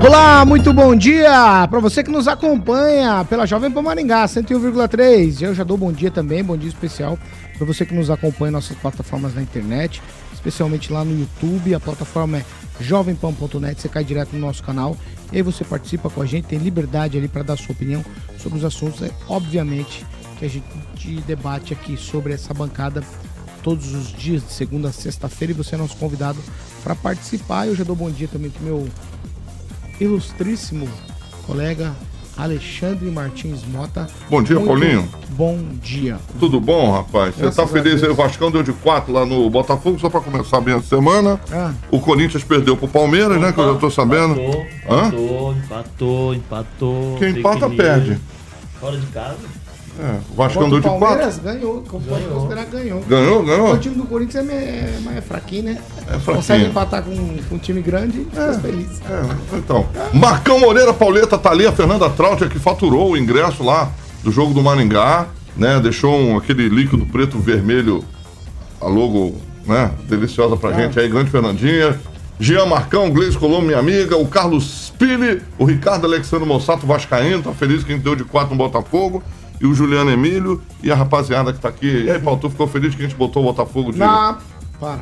Olá, muito bom dia para você que nos acompanha pela Jovem Pan Maringá 101,3. Eu já dou bom dia também, bom dia especial para você que nos acompanha em nossas plataformas na internet, especialmente lá no YouTube. A plataforma é jovempan.net, você cai direto no nosso canal e aí você participa com a gente, tem liberdade ali para dar sua opinião sobre os assuntos. É obviamente que a gente debate aqui sobre essa bancada todos os dias, de segunda a sexta-feira, e você é nosso convidado para participar. Eu já dou bom dia também para meu ilustríssimo colega Alexandre Martins Mota. Bom dia, Muito Paulinho. Bom dia. Tudo bom, rapaz? Você tá feliz aí? O Vascão deu de 4 lá no Botafogo, só pra começar bem a semana. Ah. O Corinthians perdeu pro Palmeiras, né? Que eu já tô sabendo. Empatou, Hã? empatou, empatou, empatou. Quem empata, perde. Fora de casa. É, o Vascão Contra deu o de 4. Palmeiras ganhou, como pode Ganhou. considerar ganhou. Ganhou, ganhou? O time do Corinthians é, é, mais fraquinho, né? É fraquinho. Consegue empatar com, com um time grande e fica feliz. É, então. Marcão Moreira Pauleta tá ali, a Fernanda Trauter que faturou o ingresso lá do jogo do Maringá, né? Deixou um, aquele líquido preto vermelho, a logo, né? Deliciosa pra gente aí, grande Fernandinha. Jean Marcão, Gleice Colombo, minha amiga, o Carlos Pili, o Ricardo Alexandre Mossato Vascaíno, tá feliz que a gente deu de 4 no Botafogo. E o Juliano Emílio e a rapaziada que tá aqui. E aí, Paulo, tu ficou feliz que a gente botou o Botafogo de. Na... Para.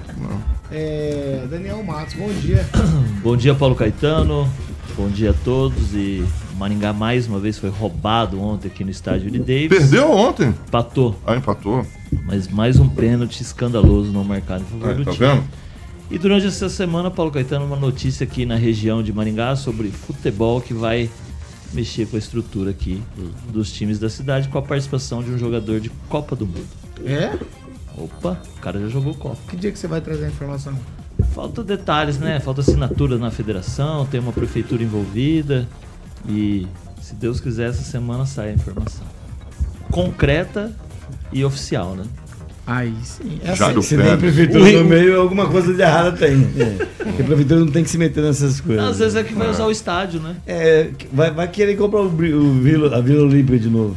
É, Daniel Matos, bom dia. Bom dia, Paulo Caetano. Bom dia a todos. E Maringá mais uma vez foi roubado ontem aqui no estádio de Davis. Perdeu ontem? Empatou, Ah, empatou. mas mais um pênalti escandaloso não marcado em favor Aí, do tá time. vendo? E durante essa semana, Paulo Caetano, uma notícia aqui na região de Maringá sobre futebol que vai mexer com a estrutura aqui dos times da cidade com a participação de um jogador de Copa do Mundo. É? Opa, o cara já jogou Copa. Que dia que você vai trazer a informação? Falta detalhes, né? Falta assinatura na federação, tem uma prefeitura envolvida e se Deus quiser essa semana sai a informação. Concreta e oficial, né? Aí sim. É Já assim. do Se tem a prefeitura O- no meio, alguma coisa de errada tem. Porque a prefeitura não tem que se meter nessas coisas. Às vezes é que vai usar o estádio, né? É, vai, vai querer comprar o, o Vila, a Vila Olímpia de novo.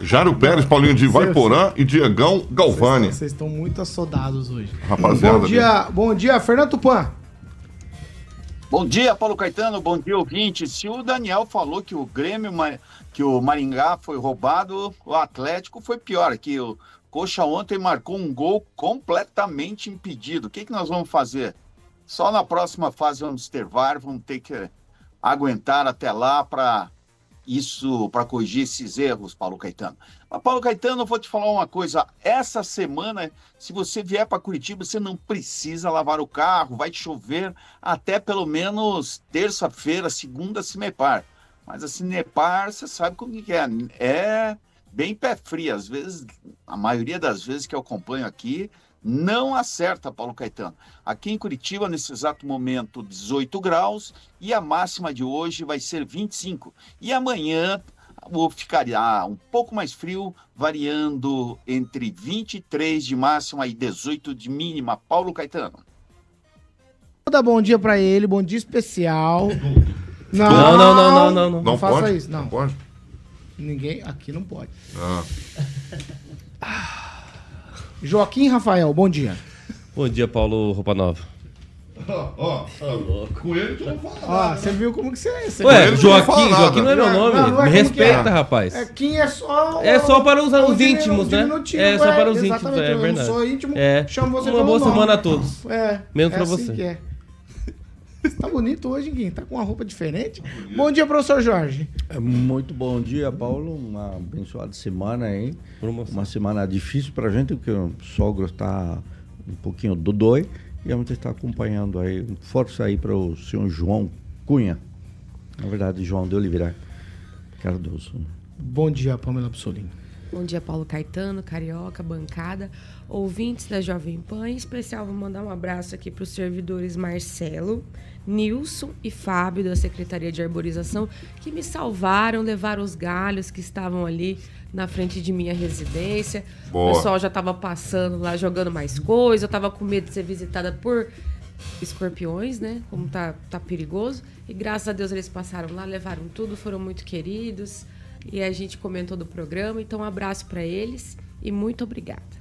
Jário Pérez, Paulinho de Vaiporã e Diegão Galvani. Vocês estão muito assodados hoje. Rapaziada. Bom dia, bom dia, Fernando Tupan. Bom dia, Paulo Caetano. Bom dia, ouvinte. Se o Daniel falou que o Grêmio, que o Maringá foi roubado, o Atlético foi pior. Que o Coxa ontem marcou um gol completamente impedido. O que, que nós vamos fazer? Só na próxima fase vamos ter VAR, vamos ter que aguentar até lá para isso, para corrigir esses erros, Paulo Caetano. Mas, Paulo Caetano, eu vou te falar uma coisa. Essa semana, se você vier para Curitiba, você não precisa lavar o carro, vai chover até pelo menos terça-feira, segunda, Cimepar. Mas a Cinepar, você sabe como que é. É bem pé frio. Às vezes, a maioria das vezes que eu acompanho aqui, não acerta, Paulo Caetano. Aqui em Curitiba, nesse exato momento, 18 graus e a máxima de hoje vai ser 25. E amanhã o- ficará um pouco mais frio, variando entre 23 de máxima e 18 de mínima. Paulo Caetano. Vou dar bom dia pra ele, bom dia especial. Não, Não, não, não, não, não, não. Não, faça pode? isso, não. pode? Ninguém aqui não pode. Ah. Joaquim Rafael, bom dia. Bom dia, Paulo Roupa Nova. Ó, ó, com ele tu não fala. Ó, você viu como que você. você Ué, Joaquim. Joaquim não é meu nome. não, não é Me que respeita, é. rapaz. É, Kim é só. É só para os- os íntimos, né? É, só para os íntimos, é eu verdade. não sou íntimo, É. chamo você Uma boa nome. semana a todos. É. Menos é pra assim você. que é. Você tá bonito hoje, Guim. Tá com uma roupa diferente. Bom dia, professor Jorge. É, Muito bom dia, Paulo. Uma abençoada semana aí. Promoção. Uma semana difícil pra gente, porque o sogro está um pouquinho dodói. E a gente está acompanhando aí. Força aí para o senhor João Cunha. Na verdade, João de Oliveira Cardoso. Bom dia, Pamela Bussolini. Bom dia, Paulo Caetano, Carioca, bancada, ouvintes da Jovem Pan. Em especial, vou mandar um abraço aqui para os servidores Marcelo, Nilson e Fábio, da Secretaria de Arborização, que me salvaram, levaram os galhos que estavam ali na frente de minha residência. Boa. O pessoal já estava passando lá, jogando mais coisa. Eu estava com medo de ser visitada por escorpiões, né? Como tá, tá perigoso. E graças a Deus eles passaram lá, levaram tudo, foram muito queridos. E a gente comentou do programa. Então, um abraço para eles e muito obrigada.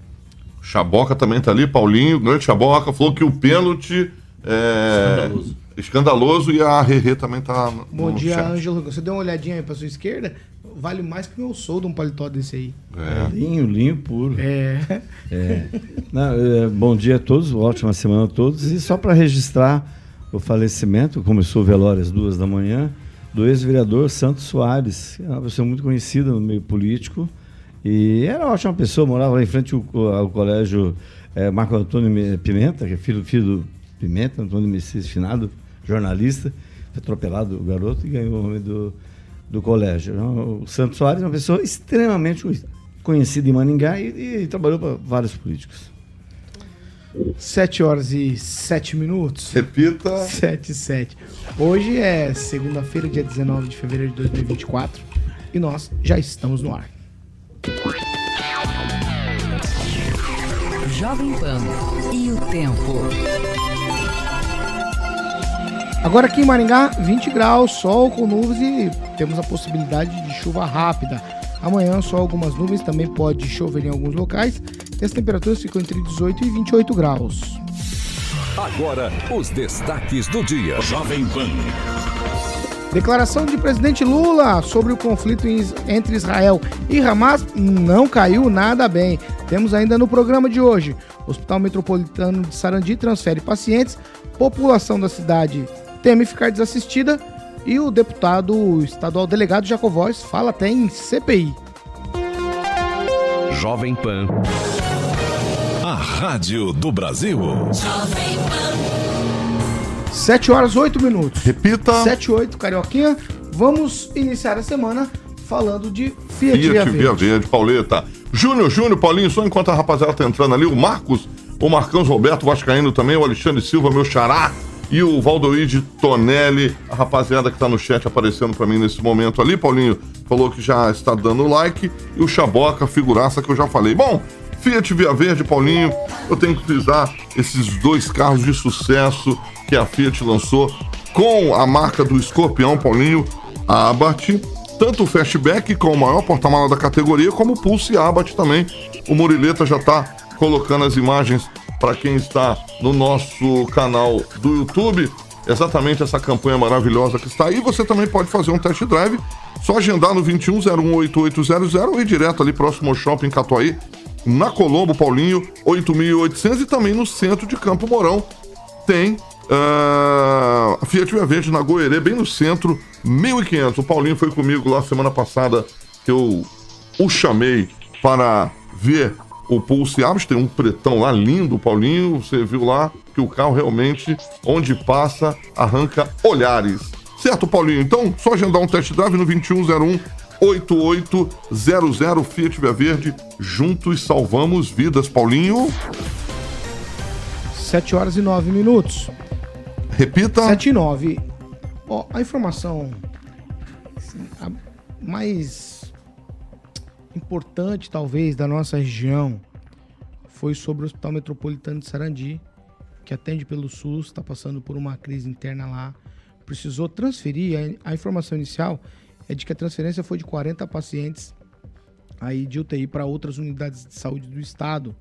Chaboca também tá ali, Paulinho, grande Chaboca, falou que o pênalti é Escandaloso. escandaloso e a Rerê também tá no Bom dia, chat. Ângelo. Você deu uma olhadinha aí pra sua esquerda? Vale mais que meu soldo um paletó desse aí. É. Linho, linho puro. É. Não, é, bom dia a todos, ótima semana a todos. E só para registrar o falecimento, começou o velório às duas da manhã, do ex-vereador Santos Soares, que é uma pessoa muito conhecida no meio político. E era uma ótima pessoa, morava lá em frente ao, ao colégio eh, Marco Antônio Me- Pimenta, que é filho, filho do Pimenta, Antônio Messias Finado, jornalista. Foi atropelado o garoto e ganhou o nome do, do colégio. Então, O Santos Soares é uma pessoa extremamente conhecida em Maningá e, e trabalhou para vários políticos. 7 horas e 7 minutos. Repita. 7 e 7. Hoje é segunda-feira, dia 19 de fevereiro de 2024. E nós já estamos no ar. Jovem Pan e o tempo. Agora aqui em Maringá, 20 graus, sol com nuvens e temos a possibilidade de chuva rápida. Amanhã só algumas nuvens, também pode chover em alguns locais. E as temperaturas ficam entre 18 e 28 graus. Agora, os destaques do dia. Jovem Pan. Declaração de presidente Lula sobre o conflito entre Israel e Hamas não caiu nada bem. Temos ainda no programa de hoje: Hospital Metropolitano de Sarandi transfere pacientes, população da cidade teme ficar desassistida e o deputado estadual delegado Jacovóis fala até em CPI. Jovem Pan. A Rádio do Brasil. 7 horas 8 minutos. Repita. 7 e 8, Carioquinha. Vamos iniciar a semana falando de Fiat, Via Fiat Via Verde. Verde, Pauleta. Júnior, Júnior, Paulinho, só enquanto a rapaziada tá entrando ali, o Marcos, o Marcãos Roberto Vascaíno também, o Alexandre Silva, meu xará, e o Valdoide Tonelli, a rapaziada que tá no chat aparecendo pra mim nesse momento ali, Paulinho, falou que já está dando like, e o Chaboca, figuraça que eu já falei. Bom, Fiat Via Verde, Paulinho, eu tenho que frisar esses dois carros de sucesso que a Fiat lançou com a marca do Escorpião, Paulinho, a Abarth, tanto o Fastback com o maior porta-mala da categoria, como o Pulse Abarth também. O Murileta já está colocando as imagens para quem está no nosso canal do YouTube. Exatamente essa campanha maravilhosa que está aí. Você também pode fazer um test drive. Só agendar no 21018800 ou ir direto ali próximo ao shopping Catuaí, na Colombo, Paulinho, 8800 e também no centro de Campo Mourão tem ah, a Fiat Via Verde na Goerê, bem no centro, 1500. O Paulinho foi comigo lá semana passada, que eu o chamei para ver o Pulse Abs. Tem um pretão lá lindo, Paulinho. Você viu lá que o carro realmente, onde passa, arranca olhares. Certo, Paulinho? Então, só agendar um test drive no 2101 8800 Fiat Via Verde. Juntos salvamos vidas, Paulinho. 7 horas e 9 minutos. Repita. 7 e 9. Ó, a informação assim, a mais importante, talvez, da nossa região foi sobre o Hospital Metropolitano de Sarandi, que atende pelo SUS, está passando por uma crise interna lá. Precisou transferir. A, a informação inicial é de que a transferência foi de 40 pacientes aí de UTI para outras unidades de saúde do estado.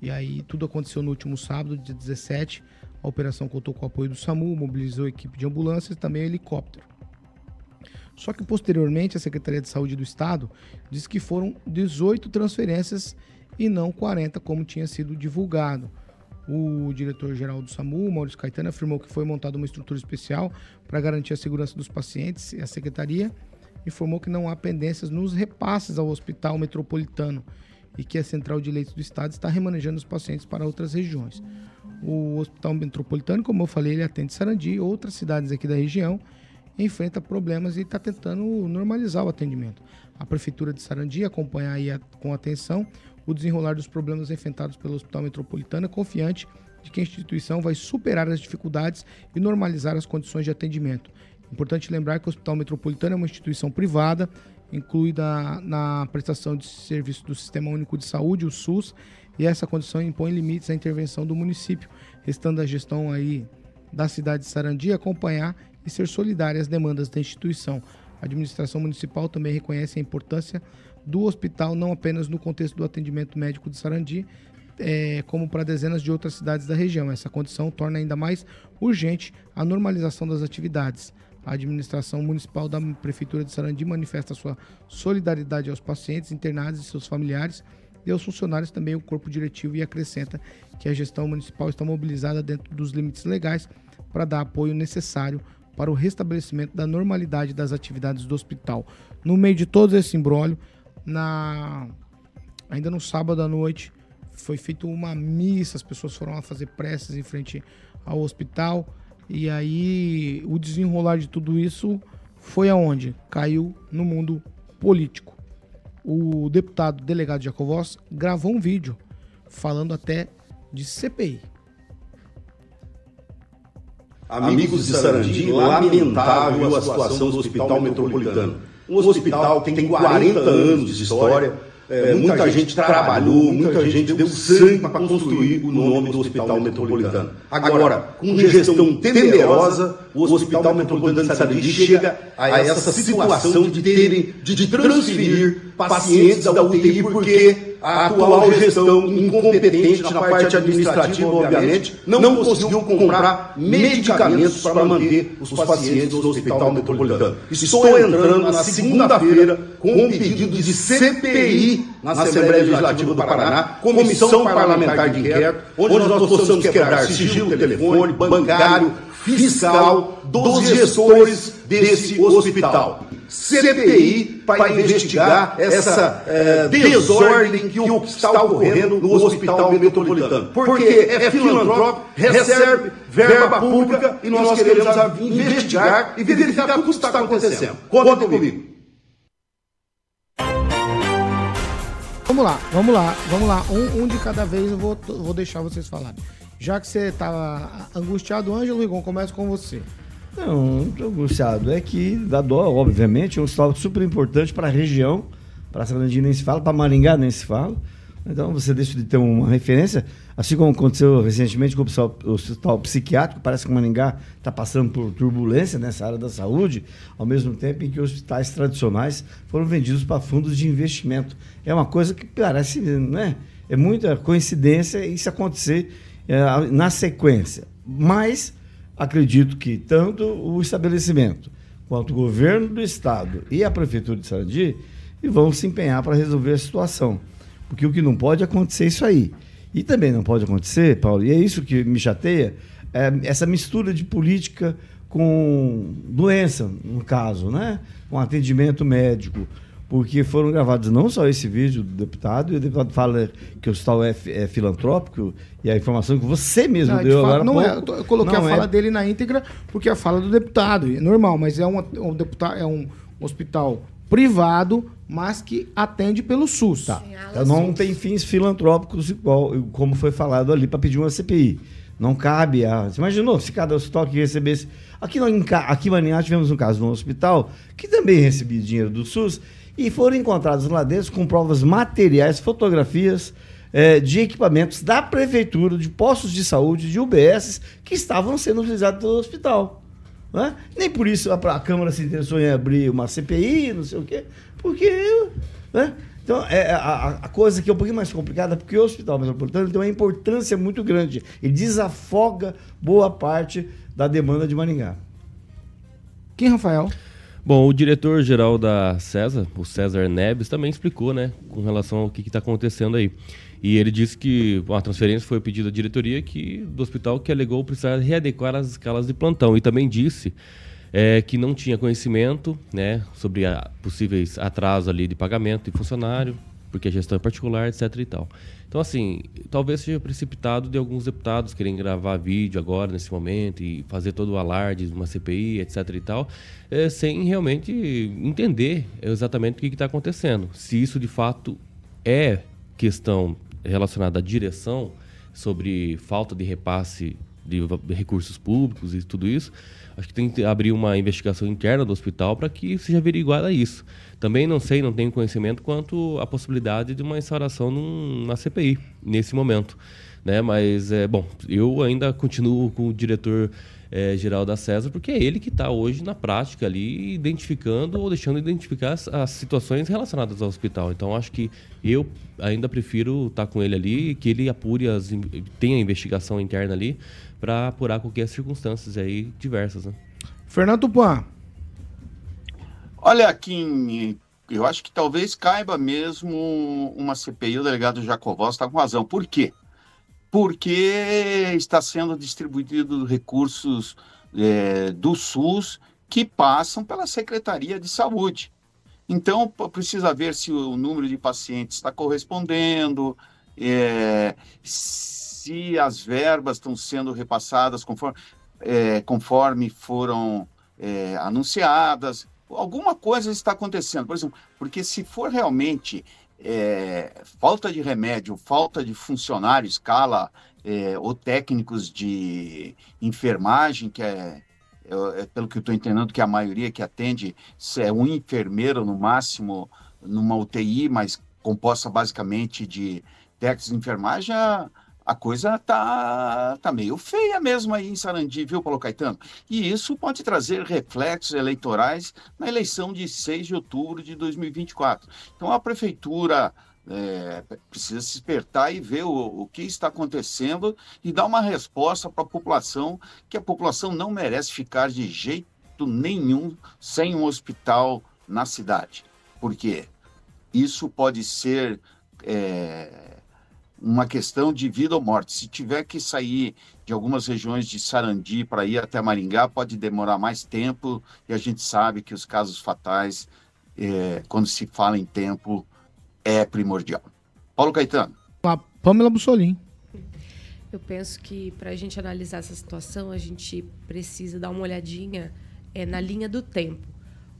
E aí tudo aconteceu no último sábado, dia 17. A operação contou com o apoio do SAMU, mobilizou a equipe de ambulâncias e também helicóptero. Só que posteriormente a Secretaria de Saúde do Estado disse que foram 18 transferências e não 40, como tinha sido divulgado. O diretor-geral do SAMU, Maurício Caetano, afirmou que foi montada uma estrutura especial para garantir a segurança dos pacientes e a secretaria informou que não há pendências nos repasses ao Hospital Metropolitano e que a Central de Leitos do Estado está remanejando os pacientes para outras regiões. O Hospital Metropolitano, como eu falei, ele atende Sarandi e outras cidades aqui da região, enfrenta problemas e está tentando normalizar o atendimento. a Prefeitura de Sarandi acompanhar aí a- com atenção o desenrolar dos problemas enfrentados pelo Hospital Metropolitano, confiante de que a instituição vai superar as dificuldades e normalizar as condições de atendimento. Importante lembrar que o Hospital Metropolitano é uma instituição privada, incluída na prestação de serviço do Sistema Único de Saúde, o SUS, e essa condição impõe limites à intervenção do município, restando a gestão aí da cidade de Sarandi acompanhar e ser solidária às demandas da instituição. A administração municipal também reconhece a importância do hospital não apenas no contexto do atendimento médico de Sarandi, eh, como para dezenas de outras cidades da região. Essa condição torna ainda mais urgente a normalização das atividades. A administração municipal da Prefeitura de Sarandi manifesta sua solidariedade aos pacientes internados e seus familiares e aos funcionários também o corpo diretivo e acrescenta que a gestão municipal está mobilizada dentro dos limites legais para dar apoio necessário para o restabelecimento da normalidade das atividades do hospital. No meio de todo esse imbróglio, na ainda no sábado à noite foi feita uma missa, as pessoas foram lá fazer preces em frente ao hospital e aí o desenrolar de tudo isso foi aonde? Caiu no mundo político. O deputado delegado Jacovós gravou um vídeo falando até de CPI. Amigos de Sarandi, lamentável a situação do Hospital Metropolitano. Um hospital que tem 40 anos de história, é, muita gente trabalhou, muita gente deu sangue para construir o nome do Hospital Metropolitano. Agora, com gestão temerosa, o Hospital Metropolitano de Sarandi chega a essa situação de terem de transferir pacientes da UTI porque a atual gestão incompetente na parte administrativa, obviamente, não conseguiu comprar medicamentos para manter os pacientes do Hospital Metropolitano. Estou entrando na segunda-feira com um pedido de CPI na Assembleia Legislativa do Paraná, Comissão Parlamentar de Inquérito, onde nós possamos quebrar sigilo telefone, bancário, fiscal dos gestores desse hospital. CPI para investigar essa eh, desordem que está ocorrendo no Hospital Metropolitano. Porque é filantrópico, recebe verba pública e nós queremos investigar e verificar tudo o que está acontecendo. Conta comigo. Vamos lá, vamos lá, vamos lá. Um, um de cada vez eu vou, vou deixar vocês falarem. Já que você tá angustiado, Ângelo Rigon, começa com você. Não, não estou angustiado. É que dá dó, obviamente, é um hospital super importante para a região. Para Sarandi nem se fala, para Maringá nem se fala. Então você deixa de ter uma referência, assim como aconteceu recentemente com o hospital, o hospital psiquiátrico, parece que Maringá está passando por turbulência nessa área da saúde, ao mesmo tempo em que hospitais tradicionais foram vendidos para fundos de investimento. É uma coisa que parece, né? É muita coincidência isso acontecer na sequência. Mas acredito que tanto o estabelecimento quanto o governo do estado e a prefeitura de Sarandi vão se empenhar para resolver a situação. Porque o que não pode acontecer é isso aí. E também não pode acontecer, Paulo, e é isso que me chateia, é essa mistura de política com doença, no caso, né? Com atendimento médico. Porque foram gravados não só esse vídeo do deputado, e o deputado fala que o hospital é, é filantrópico, e a informação que você mesmo Não, deu fala- agora. não é, pouco, eu, tô- eu coloquei não a é fala dele na íntegra porque é a fala do deputado, é normal, mas é um, um deputado, é um hospital privado, mas que atende pelo SUS. Tá. Então não tem fins filantrópicos igual, como foi falado ali para pedir uma CPI. Não cabe a. Você imaginou se cada hospital que recebesse. Aqui, aqui em Maringá tivemos um caso de um hospital que também recebia dinheiro do SUS e foram encontrados lá dentro com provas materiais, fotografias eh, de equipamentos da prefeitura, de postos de saúde, de UBS, que estavam sendo utilizados pelo hospital. né? Nem por isso a, a Câmara se interessou em abrir uma CPI, não sei o quê, porque. né? Então, é, a, a- a coisa que é um pouquinho mais complicada, porque o Hospital Metropolitano tem uma importância muito grande. Ele desafoga boa parte da demanda de Maringá. Quem, Rafael? Bom, o diretor-geral da César, o César Neves, também explicou, né, com relação ao que está acontecendo aí. E ele disse que a transferência foi pedida à diretoria que, do hospital que alegou precisar readequar as escalas de plantão. E também disse é, que não tinha conhecimento né, sobre a, possíveis atrasos ali de pagamento de funcionário. Porque a gestão é particular, etc e tal. Então, assim, talvez seja precipitado de alguns deputados querem gravar vídeo agora, nesse momento, e fazer todo o alarde de uma CPI, etc e tal, é, sem realmente entender exatamente o que está acontecendo. Se isso, de fato, é questão relacionada à direção, sobre falta de repasse de recursos públicos e tudo isso, acho que tem que abrir uma investigação interna do hospital para que seja averiguada isso. Também não sei, não tenho conhecimento quanto à possibilidade de uma instauração numa CPI nesse momento. Né? Mas, é, bom, eu ainda continuo com o diretor é, geral da César, porque é ele que está hoje na prática ali identificando ou deixando identificar as, as, situações relacionadas ao hospital. Então acho que eu ainda prefiro estar tá com ele ali, que ele apure as tenha investigação interna ali para apurar qualquer circunstâncias aí diversas. Né? Fernando Tupan. Olha, Kim, eu acho que talvez caiba mesmo uma CPI, o delegado Jacovós está com razão. Por quê? Porque está sendo distribuído recursos é, do SUS que passam pela Secretaria de Saúde. Então, precisa ver se o número de pacientes está correspondendo, é, se as verbas estão sendo repassadas conforme, é, conforme foram é, anunciadas alguma coisa está acontecendo. Por exemplo, porque se for realmente é, falta de remédio, falta de funcionário, escala, é, ou técnicos de enfermagem, que é, é, é pelo que eu estou entendendo, que a maioria que atende é um enfermeiro no máximo numa UTI, mas composta basicamente de técnicos de enfermagem, a, a coisa tá, tá meio feia mesmo aí em Sarandi, viu, Paulo Caetano? E isso pode trazer reflexos eleitorais na eleição de 6 de outubro de 2024. Então a prefeitura é, precisa se despertar e ver o, o, que está acontecendo e dar uma resposta para a população, que a população não merece ficar de jeito nenhum sem um hospital na cidade. Por quê? Isso pode ser. É, uma questão de vida ou morte. Se tiver que sair de algumas regiões de Sarandi para ir até Maringá, pode demorar mais tempo e a gente sabe que os casos fatais, é, quando se fala em tempo, é primordial. Paulo Caetano. A Pamela Bussolim. Eu penso que para a gente analisar essa situação, a gente precisa dar uma olhadinha é, na linha do tempo.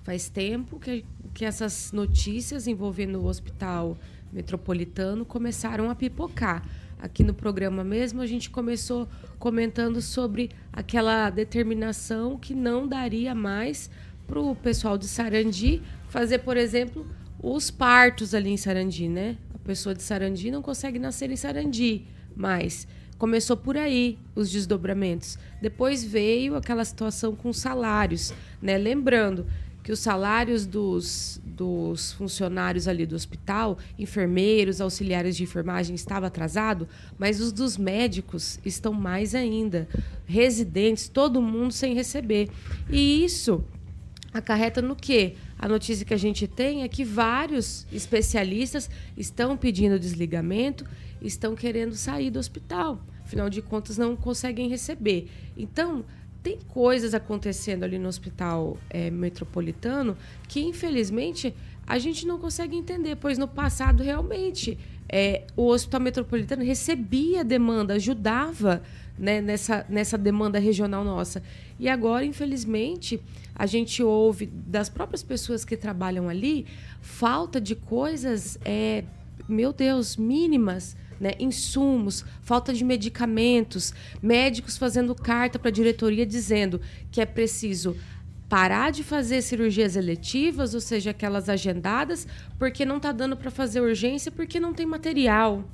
Faz tempo que, que essas notícias envolvendo o hospital metropolitano começaram a pipocar. Aqui no programa mesmo, a gente começou comentando sobre aquela determinação que não daria mais para o pessoal de Sarandi fazer, por exemplo, os partos ali em Sarandi, né? A pessoa de Sarandi não consegue nascer em Sarandi, mas começou por aí os desdobramentos. Depois veio aquela situação com salários, né? Lembrando que os salários dos, dos funcionários ali do hospital, enfermeiros, auxiliares de enfermagem, estava atrasado, mas os dos médicos estão mais ainda. Residentes, todo mundo sem receber. E isso acarreta no quê? A notícia que a gente tem é que vários especialistas estão pedindo desligamento, estão querendo sair do hospital. Afinal de contas, não conseguem receber. Então, tem coisas acontecendo ali no hospital é, metropolitano que, infelizmente, a gente não consegue entender, pois no passado, realmente, é, o hospital metropolitano recebia demanda, ajudava né, nessa, nessa demanda regional nossa. E agora, infelizmente, a gente ouve das próprias pessoas que trabalham ali falta de coisas, é, meu Deus, mínimas né? insumos, falta de medicamentos, médicos fazendo carta para a diretoria dizendo que é preciso parar de fazer cirurgias eletivas, ou seja, aquelas agendadas, porque não está dando para fazer urgência porque não tem material.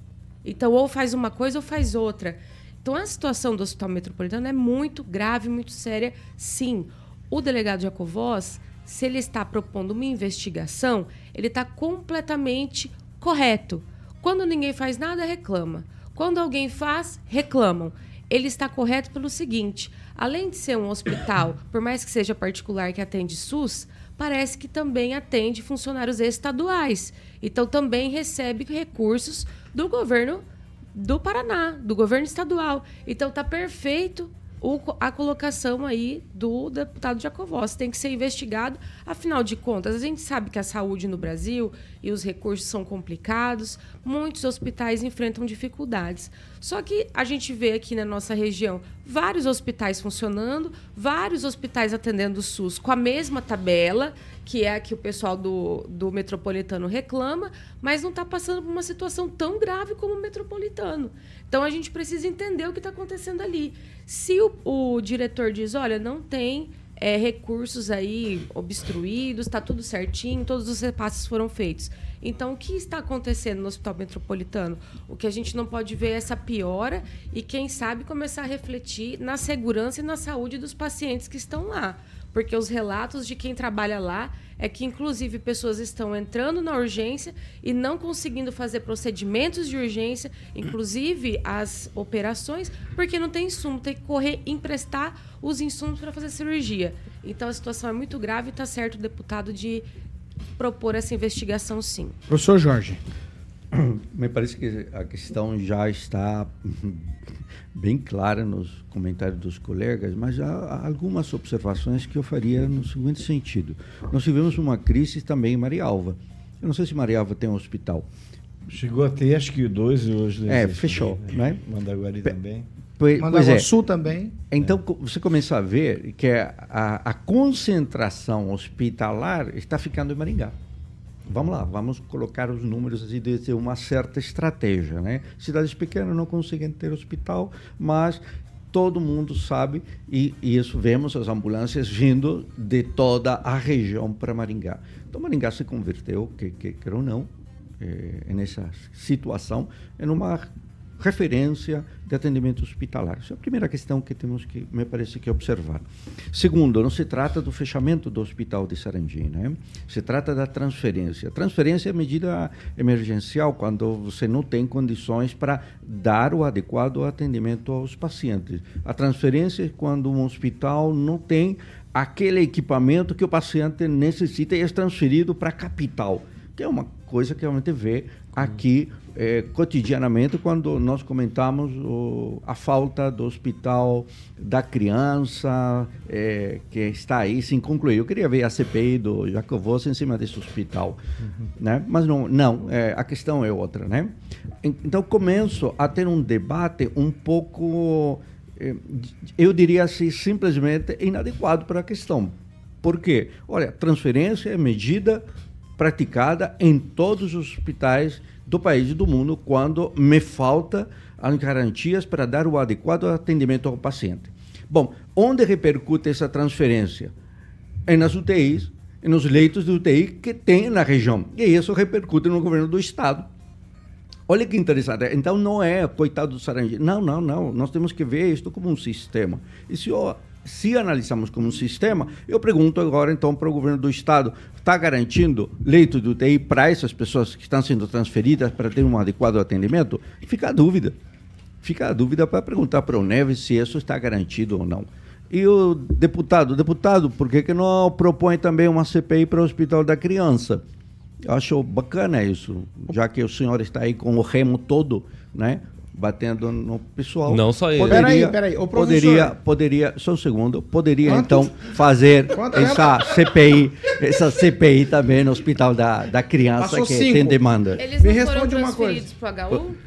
Então, ou faz uma coisa ou faz outra. Então, a situação do Hospital Metropolitano é muito grave, muito séria, sim. O delegado Jacovós, se ele está propondo uma investigação, ele está completamente correto. Quando ninguém faz nada, reclama. Quando alguém faz, reclamam. Ele está correto pelo seguinte: além de ser um hospital, por mais que seja particular que atende SUS, parece que também atende funcionários estaduais. Então também recebe recursos do governo do Paraná, do governo estadual. Então tá perfeito a colocação aí do deputado Jacovós. Tem que ser investigado. Afinal de contas, a gente sabe que a saúde no Brasil e os recursos são complicados, muitos hospitais enfrentam dificuldades. Só que a gente vê aqui na nossa região vários hospitais funcionando, vários hospitais atendendo o SUS com a mesma tabela, que é a que o pessoal do, do metropolitano reclama, mas não está passando por uma situação tão grave como o metropolitano. Então a gente precisa entender o que está acontecendo ali. Se o, o diretor diz, olha, não tem é, recursos aí obstruídos, está tudo certinho, todos os repasses foram feitos. Então, o que está acontecendo no Hospital Metropolitano? O que a gente não pode ver é essa piora e, quem sabe, começar a refletir na segurança e na saúde dos pacientes que estão lá. Porque os relatos de quem trabalha lá é que, inclusive, pessoas estão entrando na urgência e não conseguindo fazer procedimentos de urgência, inclusive as operações, porque não tem insumo, tem que correr emprestar os insumos para fazer cirurgia. Então a situação é muito grave e está certo o deputado de propor essa investigação, sim. Professor Jorge. Me parece que a questão já está bem clara nos comentários dos colegas, mas há algumas observações que eu faria no seguinte sentido. Nós tivemos uma crise também em Marialva. Eu não sei se Marialva tem um hospital. Chegou a ter, acho que dois hoje. É, fechou, né? Mandaguari também. Pois, pois é. Sul também. Então, você começa a ver que a, a concentração hospitalar está ficando em Maringá. Vamos lá, vamos colocar os números assim de uma certa estratégia, né? Cidades pequenas não conseguem ter hospital, mas todo mundo sabe e, e isso vemos as ambulâncias vindo de toda a região para Maringá. Então Maringá se converteu, que, que ou não, é, nessa situação, em uma referência de atendimento hospitalar. Essa é a primeira questão que temos que, me parece, que observar. Segundo, não se trata do fechamento do hospital de Sarandi, né? Se trata da transferência. Transferência é medida emergencial quando você não tem condições para dar o adequado atendimento aos pacientes. A transferência é quando um hospital não tem aquele equipamento que o paciente necessita e é transferido para a capital, que é uma coisa que realmente vê aqui é, cotidianamente quando nós comentamos o, a falta do hospital da criança é, que está aí sem concluir. Eu queria ver a CPI do Jacovos em cima desse hospital, uhum. né? mas não, não é, a questão é outra. Né? Então começo a ter um debate um pouco, é, eu diria assim, simplesmente inadequado para a questão. Por quê? Olha, transferência é medida praticada em todos os hospitais do país e do mundo quando me falta as garantias para dar o adequado atendimento ao paciente. Bom, onde repercute essa transferência? É nas UTIs, e nos leitos de UTI que tem na região. E isso repercute no governo do Estado. Olha que interessante. Então não é coitado do Sarandi. Não, não, não. Nós temos que ver isto como um sistema. E se se analisarmos como um sistema, eu pergunto agora então para o governo do estado, está garantindo leito de UTI para essas pessoas que estão sendo transferidas para ter um adequado atendimento? Fica a dúvida. Fica a dúvida para perguntar para o Neves se isso está garantido ou não. E o deputado, deputado, por que, que não propõe também uma CPI para o Hospital da Criança? Eu acho bacana isso, já que o senhor está aí com o remo todo, né? Batendo no pessoal. Não só ele. Poderia, peraí, peraí. Ô, poderia, poderia, só um segundo, poderia Quanto? então fazer Quanto essa? CPI, essa CPI também no Hospital da, da Criança Passou que cinco. tem demanda. Eles não Me responde uma coisa.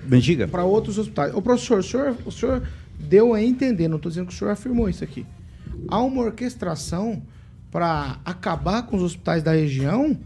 Me diga. Para outros hospitais. Ô, professor, o senhor, o senhor deu a entender, não estou dizendo que o senhor afirmou isso aqui. Há uma orquestração para acabar com os hospitais da região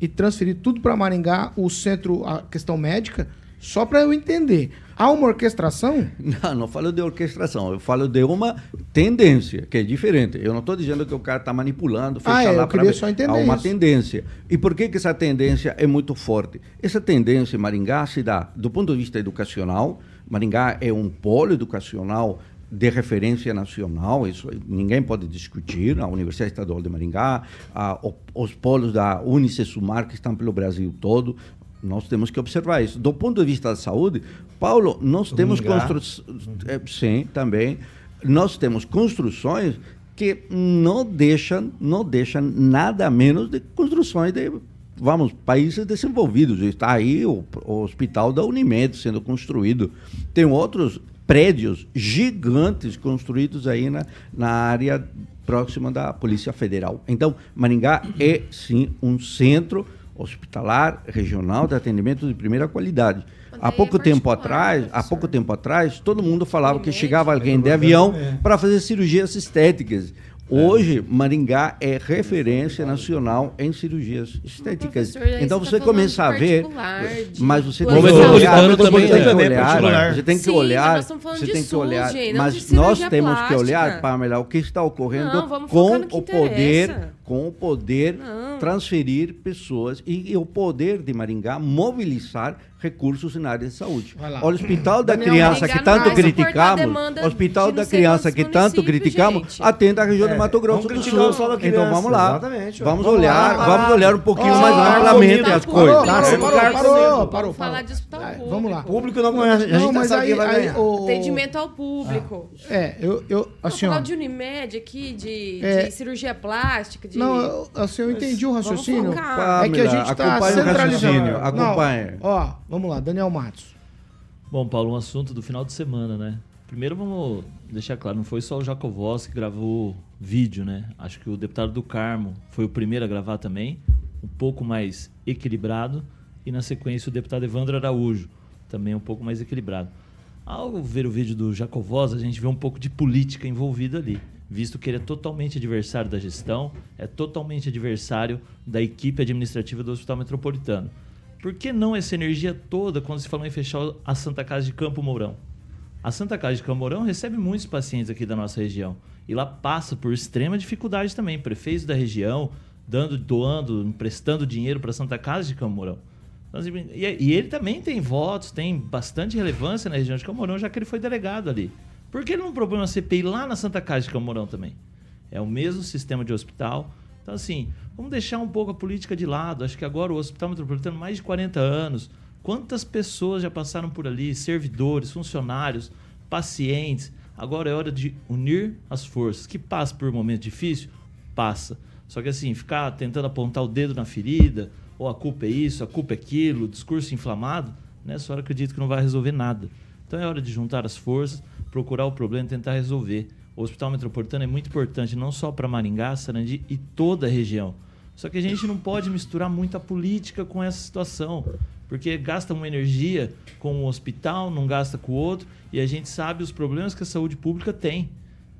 e transferir tudo para Maringá, o centro, a questão médica, só para eu entender. Há uma orquestração? Não, não falo de orquestração. Eu falo de uma tendência, que é diferente. Eu não estou dizendo que o cara está manipulando, fechar ah, é, lá para só entender Há uma isso. tendência. E por que, que essa tendência é muito forte? Essa tendência em Maringá se dá do ponto de vista educacional. Maringá é um polo educacional de referência nacional, isso ninguém pode discutir, a Universidade Estadual de Maringá, a, os polos da Unicesumar que estão pelo Brasil todo, nós temos que observar isso. Do ponto de vista da saúde, Paulo, nós temos construções. É, sim, também. Nós temos construções que não deixam, não deixam nada menos de construções de vamos, países desenvolvidos. Está aí o, o, hospital da Unimed sendo construído. Tem outros prédios gigantes construídos aí na, na área próxima da Polícia Federal. Então, Maringá é sim um centro hospitalar regional de atendimento de primeira qualidade. Há daí pouco é tempo atrás, né, há pouco tempo atrás, todo mundo falava que chegava alguém de avião para fazer cirurgias estéticas. Hoje, Maringá é referência nacional em cirurgias estéticas. Então você tá começa a ver, de mas você tem olhar, também tem que é. olhar, você tem que Sim, olhar, você tem que olhar, mas nós temos que olhar, plástica. Pamela, o que está ocorrendo Não, com o poder, interessa. Com o poder Não. transferir pessoas e, e o poder de Maringá mobilizar recursos na área de saúde. Olha, o Hospital da Daniel, Criança Maringá que tanto criticamos, Hospital da Criança que tanto criticamos, gente. atende a região do Mato Grosso do Sul. Então vamos lá, exatamente, vamos Vamos olhar, lá, vamos olhar um pouquinho Ó, mais amplamente as coisas. Parou, parou, parou, parou, falar de hospital Vai, público. Vamos lá. O público não conhece, a gente Não, sabe aí, aí o... Atendimento ao público. É, eu, eu assim, falar de Unimed aqui, de, É. de cirurgia plástica, de... Não, eu, assim, eu entendi o raciocínio. É que a gente tá o centralizando. raciocínio, acompanhe. Não, ó, vamos lá, Daniel Matos. Bom, Paulo, um assunto do final de semana, né? Primeiro vamos deixar claro, não foi só o Jacovós que gravou vídeo, né? Acho que o deputado do Carmo foi o primeiro a gravar também, um pouco mais equilibrado, e na sequência o deputado Evandro Araújo, também um pouco mais equilibrado. Ao ver o vídeo do Jacovós, a gente vê um pouco de política envolvida ali, visto que ele é totalmente adversário da gestão, é totalmente adversário da equipe administrativa do Hospital Metropolitano. Por que não essa energia toda quando se falou em fechar a Santa Casa de Campo Mourão? A Santa Casa de Campo Mourão recebe muitos pacientes aqui da nossa região e lá passa por extrema dificuldade também. Prefeitos da região dando, doando, emprestando dinheiro para a Santa Casa de Campo Mourão. E, ele também tem votos, tem bastante relevância na região de Campo Mourão, já que ele foi delegado ali. Por que não propõe uma CPI lá na Santa Casa de Campo Mourão também? É o mesmo sistema de hospital. Então, assim, vamos deixar um pouco a política de lado. Acho que agora o Hospital Metropolitano, mais de 40 anos, quantas pessoas já passaram por ali? Servidores, funcionários, pacientes. Agora é hora de unir as forças. Que passa por um momento difícil? Passa. Só que, assim, ficar tentando apontar o dedo na ferida, ou a culpa é isso, a culpa é aquilo, discurso inflamado, nessa hora eu acredito que não vai resolver nada. Então é hora de juntar as forças, procurar o problema e tentar resolver. O Hospital Metropolitano é muito importante, não só para Maringá, Sarandi e toda a região. Só que a gente não pode misturar muito a política com essa situação, porque gasta uma energia com um hospital, não gasta com o outro, e a gente sabe os problemas que a saúde pública tem.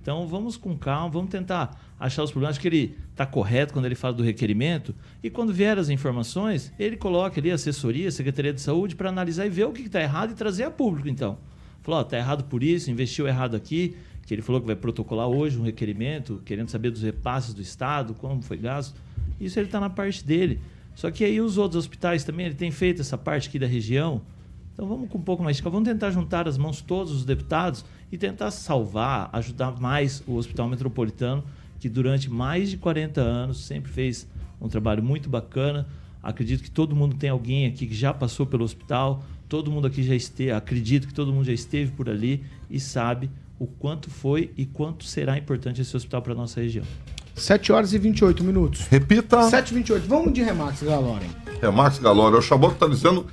Então vamos com calma, vamos tentar achar os problemas. Acho que ele está correto quando ele fala do requerimento. E quando vier as informações, ele coloca ali a assessoria, a Secretaria de Saúde, para analisar e ver o que está errado e trazer a público, então. Falou, ó, tá errado por isso, investiu errado aqui, que ele falou que vai protocolar hoje um requerimento, querendo saber dos repasses do Estado, como foi gasto. Isso ele está na parte dele. Só que aí os outros hospitais também, ele tem feito essa parte aqui da região. Então vamos com um pouco mais de calma. Vamos tentar juntar as mãos todos os deputados e tentar salvar, ajudar mais o Hospital Metropolitano, que durante mais de 40 anos sempre fez um trabalho muito bacana. Acredito que todo mundo tem alguém aqui que já passou pelo hospital, todo mundo aqui já esteve, acredito que todo mundo já esteve por ali e sabe o quanto foi e quanto será importante esse hospital para nossa região. 7 horas e 28 minutos. Repita. 7 e 28. Vamos de Remax, Galorem. É Max Galora. O Chabot tá dizendo.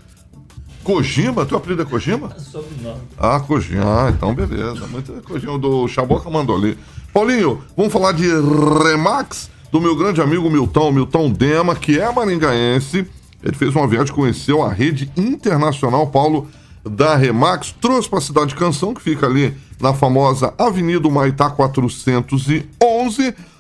Kojima, teu apelido é Kojima? Sobrenome. Ah, Kojima. Ah, então beleza. Muito Kojima do Chaboca mandou ali. Paulinho, vamos falar de Remax do meu grande amigo Milton, Milton Dema, que é maringaense. Ele fez uma viagem, conheceu a rede internacional, Paulo, da Remax, trouxe para a cidade de Canção, que fica ali na famosa Avenida Maitá 411.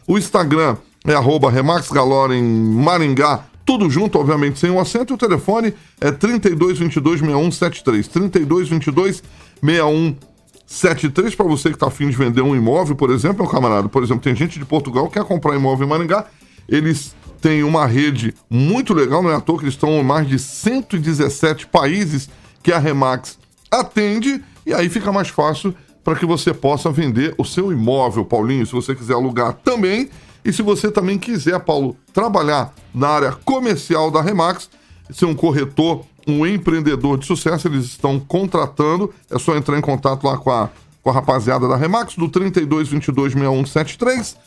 O Instagram é arroba Remax em Maringá, tudo junto, obviamente, sem o acento. E o telefone é 3222-6173. 3222-6173 para você que está afim de vender um imóvel, por exemplo, meu camarada. Por exemplo, tem gente de Portugal que quer comprar imóvel em Maringá. Eles têm uma rede muito legal, não é à toa que eles estão em mais de 117 países que a Remax atende. E aí fica mais fácil para que você possa vender o seu imóvel, Paulinho, se você quiser alugar também. E se você também quiser, Paulo, trabalhar na área comercial da Remax, ser um corretor, um empreendedor de sucesso, eles estão contratando. É só entrar em contato lá com a, com a rapaziada da Remax, do 32226173,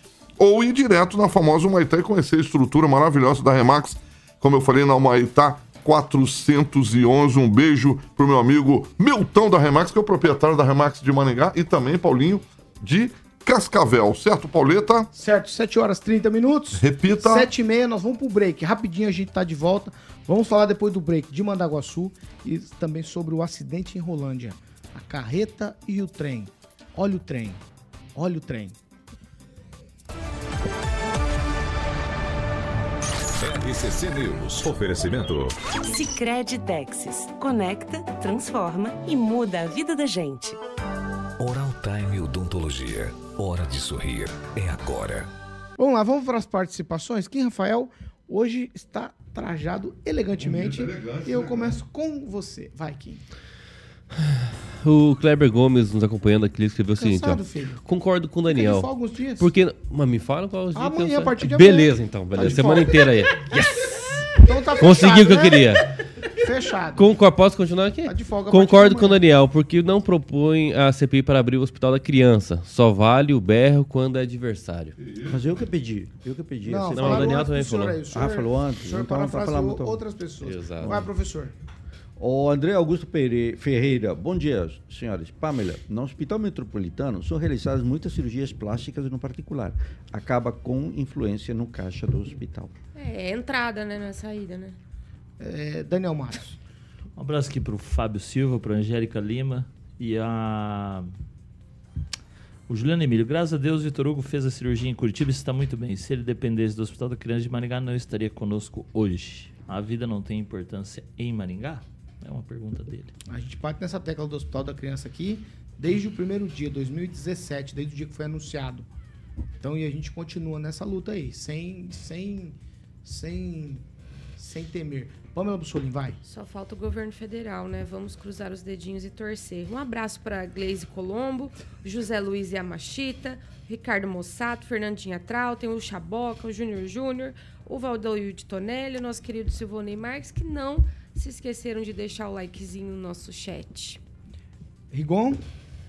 ou ir direto na famosa Humaitá e conhecer a estrutura maravilhosa da Remax. Como eu falei, na Humaitá 411. Um beijo pro meu amigo Milton da Remax, que é o proprietário da Remax de Maningá, e também, Paulinho, de Cascavel, certo, Pauleta? Certo, 7 horas 30 minutos. Repita. 7 e meia, nós vamos pro break. Rapidinho a gente tá de volta. Vamos falar depois do break de Mandaguaçu e também sobre o acidente em Rolândia. A carreta e o trem. Olha o trem. Olha o trem. RCC News. Oferecimento. Sicredi Texas. Conecta, transforma e muda a vida da gente. Oral Time Odontologia. Hora de sorrir. É agora. Vamos lá, vamos para as participações. Kim Rafael hoje está trajado elegantemente. e eu começo com você. Vai, Kim. O Kleber Gomes nos acompanhando aqui, ele escreveu o seguinte, ó. Cansado, filho? Concordo com o Daniel. Folga uns dias? Porque. Mas me fala qual os dias Amanhã, que eu a partir de Beleza, amanhã. então, Tá beleza. de Semana folga. inteira aí. Então tá Consegui o que eu né? queria. Fechado. Concordo, posso continuar aqui? Tá de folga Concordo com o. Daniel, porque não propõe a CPI para abrir o hospital da criança. Só vale o berro quando é adversário. Mas eu que pedi. Eu que pedi. Não, Não, o Daniel também falou. aí. O senhor- Ah, falou antes? O senhor Então tá parafraseou então. outras pessoas. Exato. Vai, professor. O André Augusto Peire- Ferreira, bom dia, senhores. Pamela, no Hospital Metropolitano são realizadas muitas cirurgias plásticas no particular. Acaba com influência no caixa do hospital. É, é entrada, né? Não é saída, né? É, Daniel Matos. Um abraço aqui pro Fábio Silva, pro Angélica Lima e a. O Juliano Emílio. Graças a Deus, Vitor Hugo fez a cirurgia em Curitiba e está muito bem. Se ele dependesse do Hospital da Criança de Maringá, não estaria conosco hoje. A vida não tem importância em Maringá? É uma pergunta dele. A gente bate nessa tecla do Hospital da Criança aqui desde o primeiro dia, 2017, desde o dia que foi anunciado. Então, e a gente continua nessa luta aí, sem, sem, sem, sem temer. Pamela Bussolini, vai. Só falta o governo federal, né? Vamos cruzar os dedinhos e torcer. Um abraço para Gleise Colombo, José Luiz Yamachita, Ricardo Mossato, Fernandinha Trau, tem o Chaboca, o Júnior Júnior, o Valdoio de Tonelli, o nosso querido Silvonei Marques, que não se esqueceram de deixar o likezinho no nosso chat. Rigon?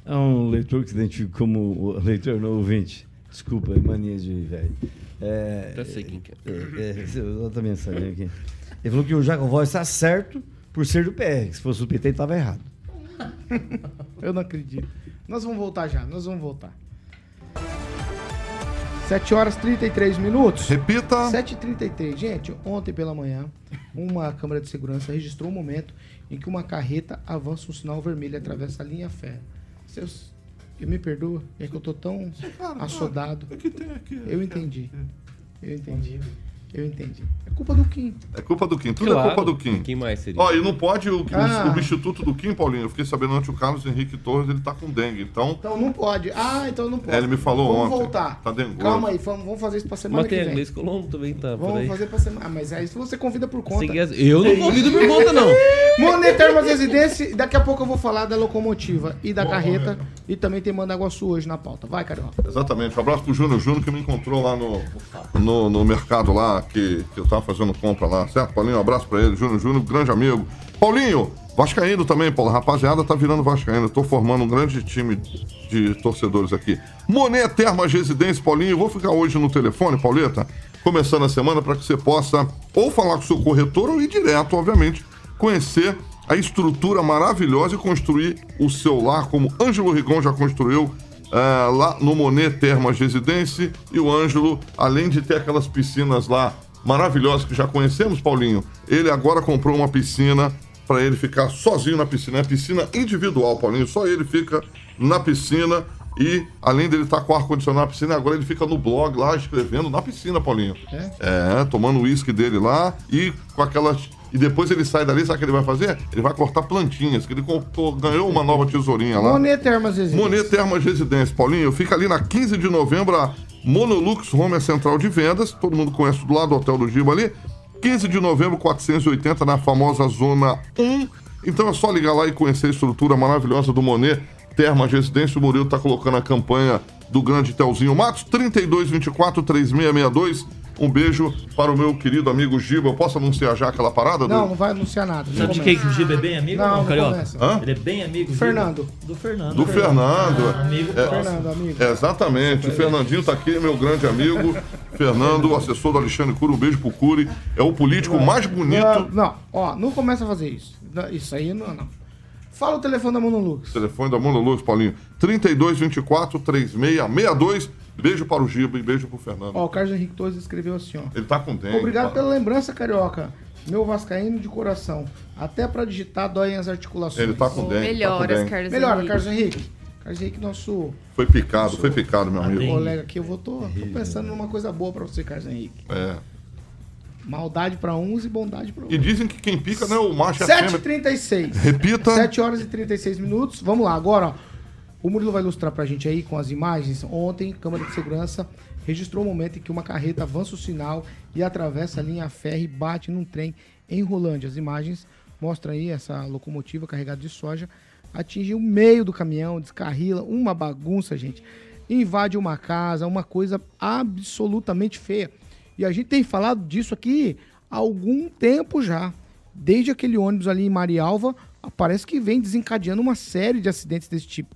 É um leitor que se identifica como leitor não ouvinte. Desculpa, é mania de velho. É, Até sei quem que é. é, é, eu também sabia aqui. Ele falou que o Jaco Voz está certo por ser do PR. Se fosse do PT, ele estava errado. Eu não acredito. Nós vamos voltar já, nós vamos voltar. 7 horas 33 minutos. Repita. 7h33. Gente, ontem pela manhã, uma câmera de segurança registrou um momento em que uma carreta avança um sinal vermelho e atravessa a linha férrea. Seus... Eu me perdoa, é que eu tô tão assodado. Eu entendi. Eu entendi. Eu entendi. É culpa do Kim. É culpa do Kim, tudo é Claro. culpa do Kim. Quem mais seria? Ó, e não pode o, Ah. o substituto do Kim, Paulinho. Eu fiquei sabendo antes o Carlos Henrique Torres, ele tá com dengue. Então, Então não pode. Ah, então não pode. É, ele me falou vamos ontem. voltar. Tá dengoso. Calma aí, vamos, vamos fazer isso pra semana Mas tem. Gleice Colombo também, tá por Vamos aí. fazer pra semana. Ah, mas aí se você convida por conta. Eu não convido por conta, não. Monet Termas Residência, daqui a pouco eu vou falar da locomotiva e da carreta. E também tem Mandaguaçu hoje na pauta. Vai, Carioca. Exatamente. Um abraço pro Júnior Júnior que me encontrou lá no, no, no mercado lá, que, que eu tava fazendo compra lá, certo? Paulinho, um abraço pra ele. Júnior Júnior, grande amigo. Paulinho, Vascaíno também, Paulo. Rapaziada, tá virando Vascaíno. Tô formando um grande time de torcedores aqui. Monet Termas Residência, Paulinho. Vou ficar hoje no telefone, Pauleta, começando a semana, para que você possa ou falar com o seu corretor ou ir direto, obviamente, conhecer a estrutura maravilhosa e construir o seu lar, como Ângelo Rigon já construiu ah, lá no Monet Termas Residência. E o Ângelo, além de ter aquelas piscinas lá maravilhosas que já conhecemos, Paulinho, ele agora comprou uma piscina para ele ficar sozinho na piscina. É piscina individual, Paulinho. Só ele fica na piscina. E além dele estar com ar-condicionado na piscina, agora ele fica no blog lá escrevendo na piscina, Paulinho. É, tomando o uísque dele lá e com aquelas. E depois ele sai dali, sabe o que ele vai fazer? Ele vai cortar plantinhas, que ele comprou- ganhou uma nova tesourinha lá. Monet Termas Residência. Monet Termas Residência, Paulinho. Fica ali na 15 de novembro, a Monolux Home é central de vendas. Todo mundo conhece do lado do Hotel do Giba ali. 15 de novembro, 480, na famosa Zona 1. Então é só ligar lá e conhecer a estrutura maravilhosa do Monet Termas Residência. O Murilo tá colocando a campanha do grande Telzinho Matos. 3224 3662. Um beijo para o meu querido amigo Giba. Eu posso anunciar já aquela parada? Não, do- não vai anunciar nada. Sabe de quem que o Giba é bem amigo? Não, Não, não? Ele é bem amigo. Giba? Fernando. Do Fernando. Do Fernando. Ah, amigo É. Fernando, amigo. Exatamente, o Fernandinho tá aqui, meu grande amigo. Fernando, assessor do Alexandre Cury, um beijo pro Cury. É o político mais bonito. Não, não, ó, não começa a fazer isso. Isso aí não, não. Fala o telefone da Monolux. Telefone da Monolux, Paulinho. 3224 3662. Beijo para o Giba e beijo para o Fernando. Ó, o Carlos Henrique Torres escreveu assim, ó. Ele tá com dengue. Obrigado tá? pela lembrança, Carioca. Meu vascaíno de coração. Até pra digitar doem as articulações. Ele tá com dengue. Melhoras, tá com dengue. Carlos Melhora, Henrique. Carlos Henrique. Carlos Henrique, nosso Foi picado, foi picado, meu amigo. colega aqui. Eu vou tô, tô pensando numa coisa boa pra você, Carlos Henrique. É. Maldade pra uns e bondade pra outros. E dizem que quem pica não é o macho, é a fêmea. 7h36. Repita. 7 horas e 36 minutos. Vamos lá, agora, ó. O Murilo vai ilustrar pra gente aí com as imagens. Ontem, Câmara de Segurança registrou o momento em que uma carreta avança o sinal e atravessa a linha ferro e bate num trem em Rolândia. As imagens mostram aí essa locomotiva carregada de soja atinge o meio do caminhão, descarrila, uma bagunça, gente. Invade uma casa, uma coisa absolutamente feia. E a gente tem falado disso aqui há algum tempo já. Desde aquele ônibus ali em Marialva, parece que vem desencadeando uma série de acidentes desse tipo.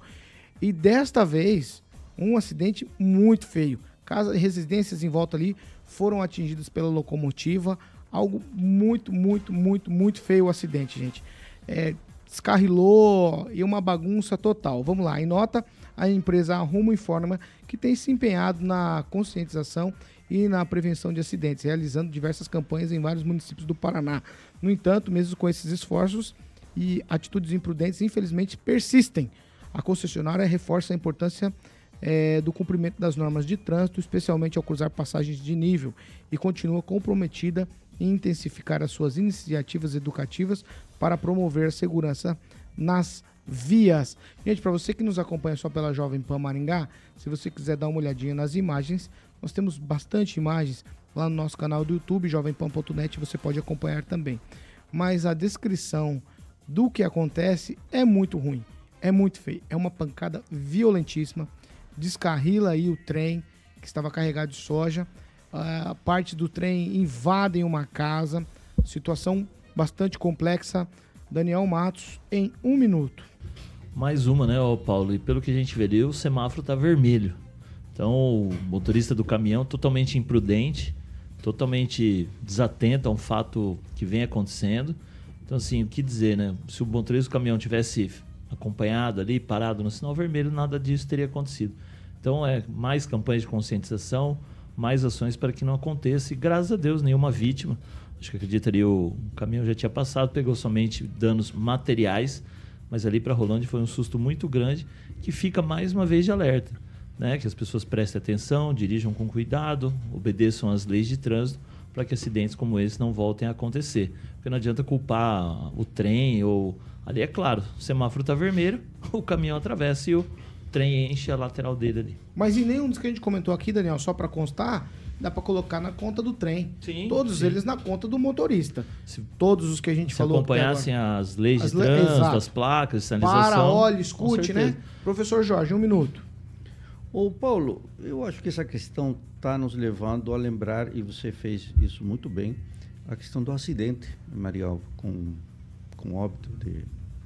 E desta vez, um acidente muito feio. Casas e residências em volta ali foram atingidas pela locomotiva. Algo muito, muito, muito, muito feio o acidente, gente. É, descarrilou e uma bagunça total. Vamos lá, em nota, a empresa Arrumo informa que tem se empenhado na conscientização e na prevenção de acidentes, realizando diversas campanhas em vários municípios do Paraná. No entanto, mesmo com esses esforços e atitudes imprudentes, infelizmente persistem. A concessionária reforça a importância eh, do cumprimento das normas de trânsito, especialmente ao cruzar passagens de nível, e continua comprometida em intensificar as suas iniciativas educativas para promover a segurança nas vias. Gente, para você que nos acompanha só pela Jovem Pan Maringá, se você quiser dar uma olhadinha nas imagens, nós temos bastante imagens lá no nosso canal do YouTube, jovempan.net, você pode acompanhar também. Mas a descrição do que acontece é muito ruim, é muito feio, é uma pancada violentíssima, descarrila aí o trem que estava carregado de soja, a parte do trem invadem uma casa, situação bastante complexa. Daniel Matos, em um minuto. Mais uma, né, Paulo? E pelo que a gente vê ali, o semáforo tá vermelho. Então, o motorista do caminhão totalmente imprudente, totalmente desatento a um fato que vem acontecendo. Então, assim, o que dizer, né? Se o motorista do caminhão tivesse acompanhado ali, parado no sinal vermelho, nada disso teria acontecido. Então, é mais campanhas de conscientização, mais ações para que não aconteça. E graças a Deus, nenhuma vítima. Acho que acredito ali o, caminhão já tinha passado, pegou somente danos materiais, mas ali para Rolândia foi um susto muito grande que fica mais uma vez de alerta. Né? Que as pessoas prestem atenção, dirijam com cuidado, obedeçam às leis de trânsito para que acidentes como esse não voltem a acontecer. Porque não adianta culpar o trem ou. Ali é claro, o semáforo está vermelho, o caminhão atravessa e o trem enche a lateral dele ali. Mas em nenhum dos que a gente comentou aqui, Daniel, só para constar, dá para colocar na conta do trem. Sim, Todos sim. eles na conta do motorista. Todos os que a gente Se falou. acompanhassem até agora. as leis As de le- trânsito, exato. as placas, sinalização. Para, olhe, com escute, né? Professor Jorge, um minuto. Ô Paulo, eu acho que essa questão está nos levando a lembrar, e você fez isso muito bem, a questão do acidente em Marialva, com, com óbito de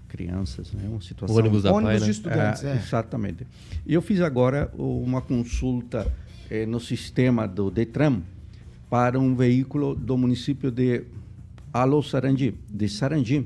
crianças, né? Uma situação... Ônibus da Ônibus Pai, de né? estudantes, é. Exatamente. E eu fiz agora uma consulta eh, no sistema do Detran para um veículo do município de Alô Sarandi, de Sarandi.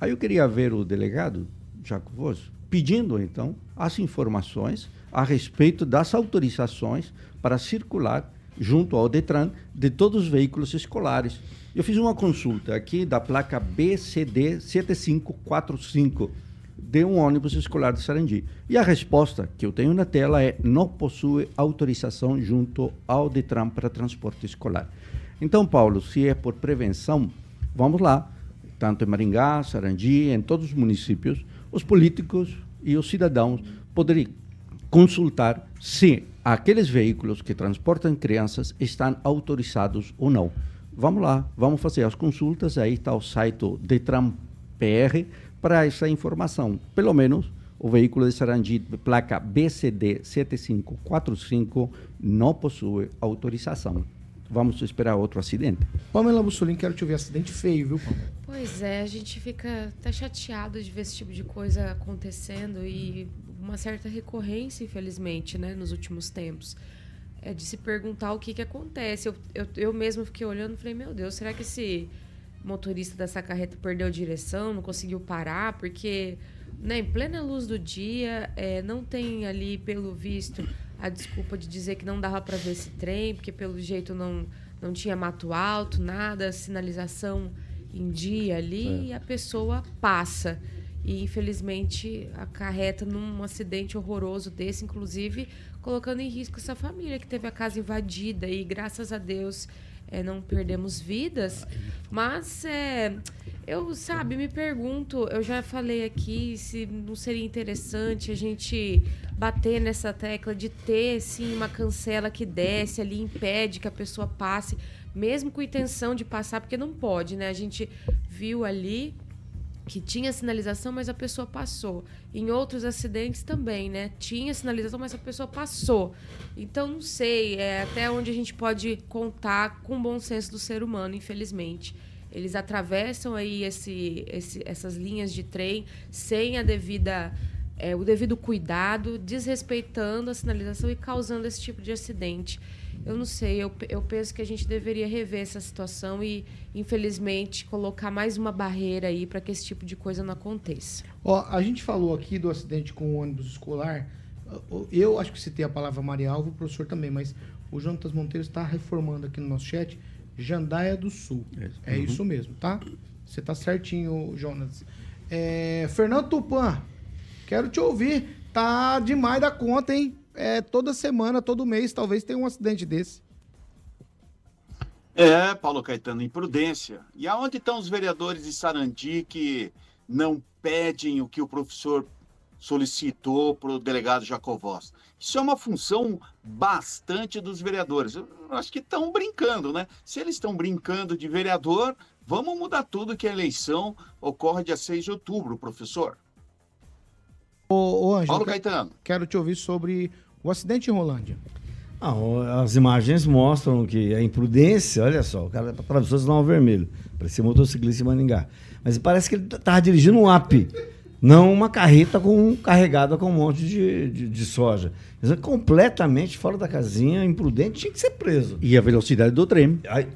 Aí eu queria ver o delegado, Jacovoso, pedindo então as informações a respeito das autorizações para circular junto ao Detran de todos os veículos escolares. Eu fiz uma consulta aqui da placa BCD 7545 de um ônibus escolar de Sarandi. E a resposta que eu tenho na tela é não possui autorização junto ao Detran para transporte escolar. Então, Paulo, se é por prevenção, vamos lá, tanto em Maringá, Sarandi, em todos os municípios, os políticos e os cidadãos poderiam consultar se aqueles veículos que transportam crianças estão autorizados ou não. Vamos lá, vamos fazer as consultas, aí está o site Detran PR para essa informação. Pelo menos o veículo de Sarandi, placa BCD 7545, não possui autorização. Vamos esperar outro acidente. Pamela Bussolini, quero te ouvir. Acidente feio, viu, Pamela? Pois é, a gente fica até chateado de ver esse tipo de coisa acontecendo e uma certa recorrência, infelizmente, né, nos últimos tempos. É de se perguntar o que, que acontece. Eu, eu, eu mesmo fiquei olhando e falei, meu Deus, será que esse motorista dessa carreta perdeu a direção, não conseguiu parar, porque né, em plena luz do dia, é, não tem ali, pelo visto, a desculpa de dizer que não dava para ver esse trem, porque pelo jeito não, não tinha mato alto, nada, sinalização em dia ali, É. e a pessoa passa. E infelizmente acarreta num acidente horroroso desse, inclusive colocando em risco essa família que teve a casa invadida e graças a Deus é, não perdemos vidas. Mas é, eu, sabe, me pergunto, eu já falei aqui se não seria interessante a gente bater nessa tecla de ter sim uma cancela que desce ali, impede que a pessoa passe, mesmo com intenção de passar, porque não pode, né? A gente viu ali que tinha sinalização, mas a pessoa passou. Em outros acidentes também, né? Tinha sinalização, mas a pessoa passou. Então, não sei é, até onde a gente pode contar com o bom senso do ser humano, infelizmente. Eles atravessam aí esse, esse- essas linhas de trem sem a devida, é, o devido cuidado, desrespeitando a sinalização e causando esse tipo de acidente. Eu não sei, eu, eu penso que a gente deveria rever essa situação e, infelizmente, colocar mais uma barreira aí para que esse tipo de coisa não aconteça. Ó, a gente falou aqui do acidente com o ônibus escolar. Eu acho que citei a palavra Maria Alva, o professor também, mas o Jonatas Monteiro está reformando aqui no nosso chat Jandaia do Sul. É Uhum. isso mesmo, tá? Você tá certinho, Jonas. É, Fernando Tupan, quero te ouvir. Tá demais da conta, hein? É, toda semana, todo mês, talvez tenha um acidente desse. É, Paulo Caetano, imprudência. E aonde estão os vereadores de Sarandi que não pedem o que o professor solicitou para o delegado Jacovós? Isso é uma função bastante dos vereadores. Eu acho que estão brincando, né? Se eles estão brincando de vereador, vamos mudar tudo que a eleição ocorre dia 6 de outubro, professor. Ô, ô Paulo Caetano. quero te ouvir sobre o acidente em Rolândia. Ah, as imagens mostram que a imprudência, olha só, o cara atravessou o sinal vermelho, parecia motociclista em Maningá. Mas parece que ele estava dirigindo um app, não uma carreta com, carregada com um monte de, de, de soja. É completamente fora da casinha, imprudente, tinha que ser preso. E a velocidade do trem. Aí,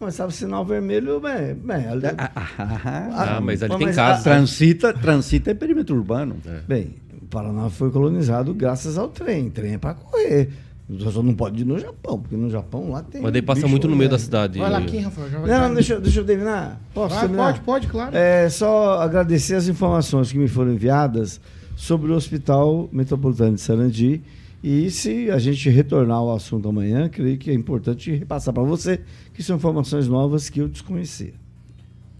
mas sabe, sinal vermelho, bem, bem, ali- Ah, mas ali tem mas casa. Transita, transita é perímetro urbano. Bem, o Paraná foi colonizado graças ao trem. Trem é para correr. Só não pode ir no Japão, porque no Japão lá tem. Mas daí passa bicho muito no meio da cidade. Vai lá aqui, Rafael. Já vai Não, não, deixa, eu- deixa eu terminar. Posso Vai, terminar? pode, pode, claro. É só agradecer as informações que me foram enviadas sobre o Hospital Metropolitano de Sarandi. E se a gente retornar ao assunto amanhã, creio que é importante repassar para você, que são informações novas que eu desconhecia.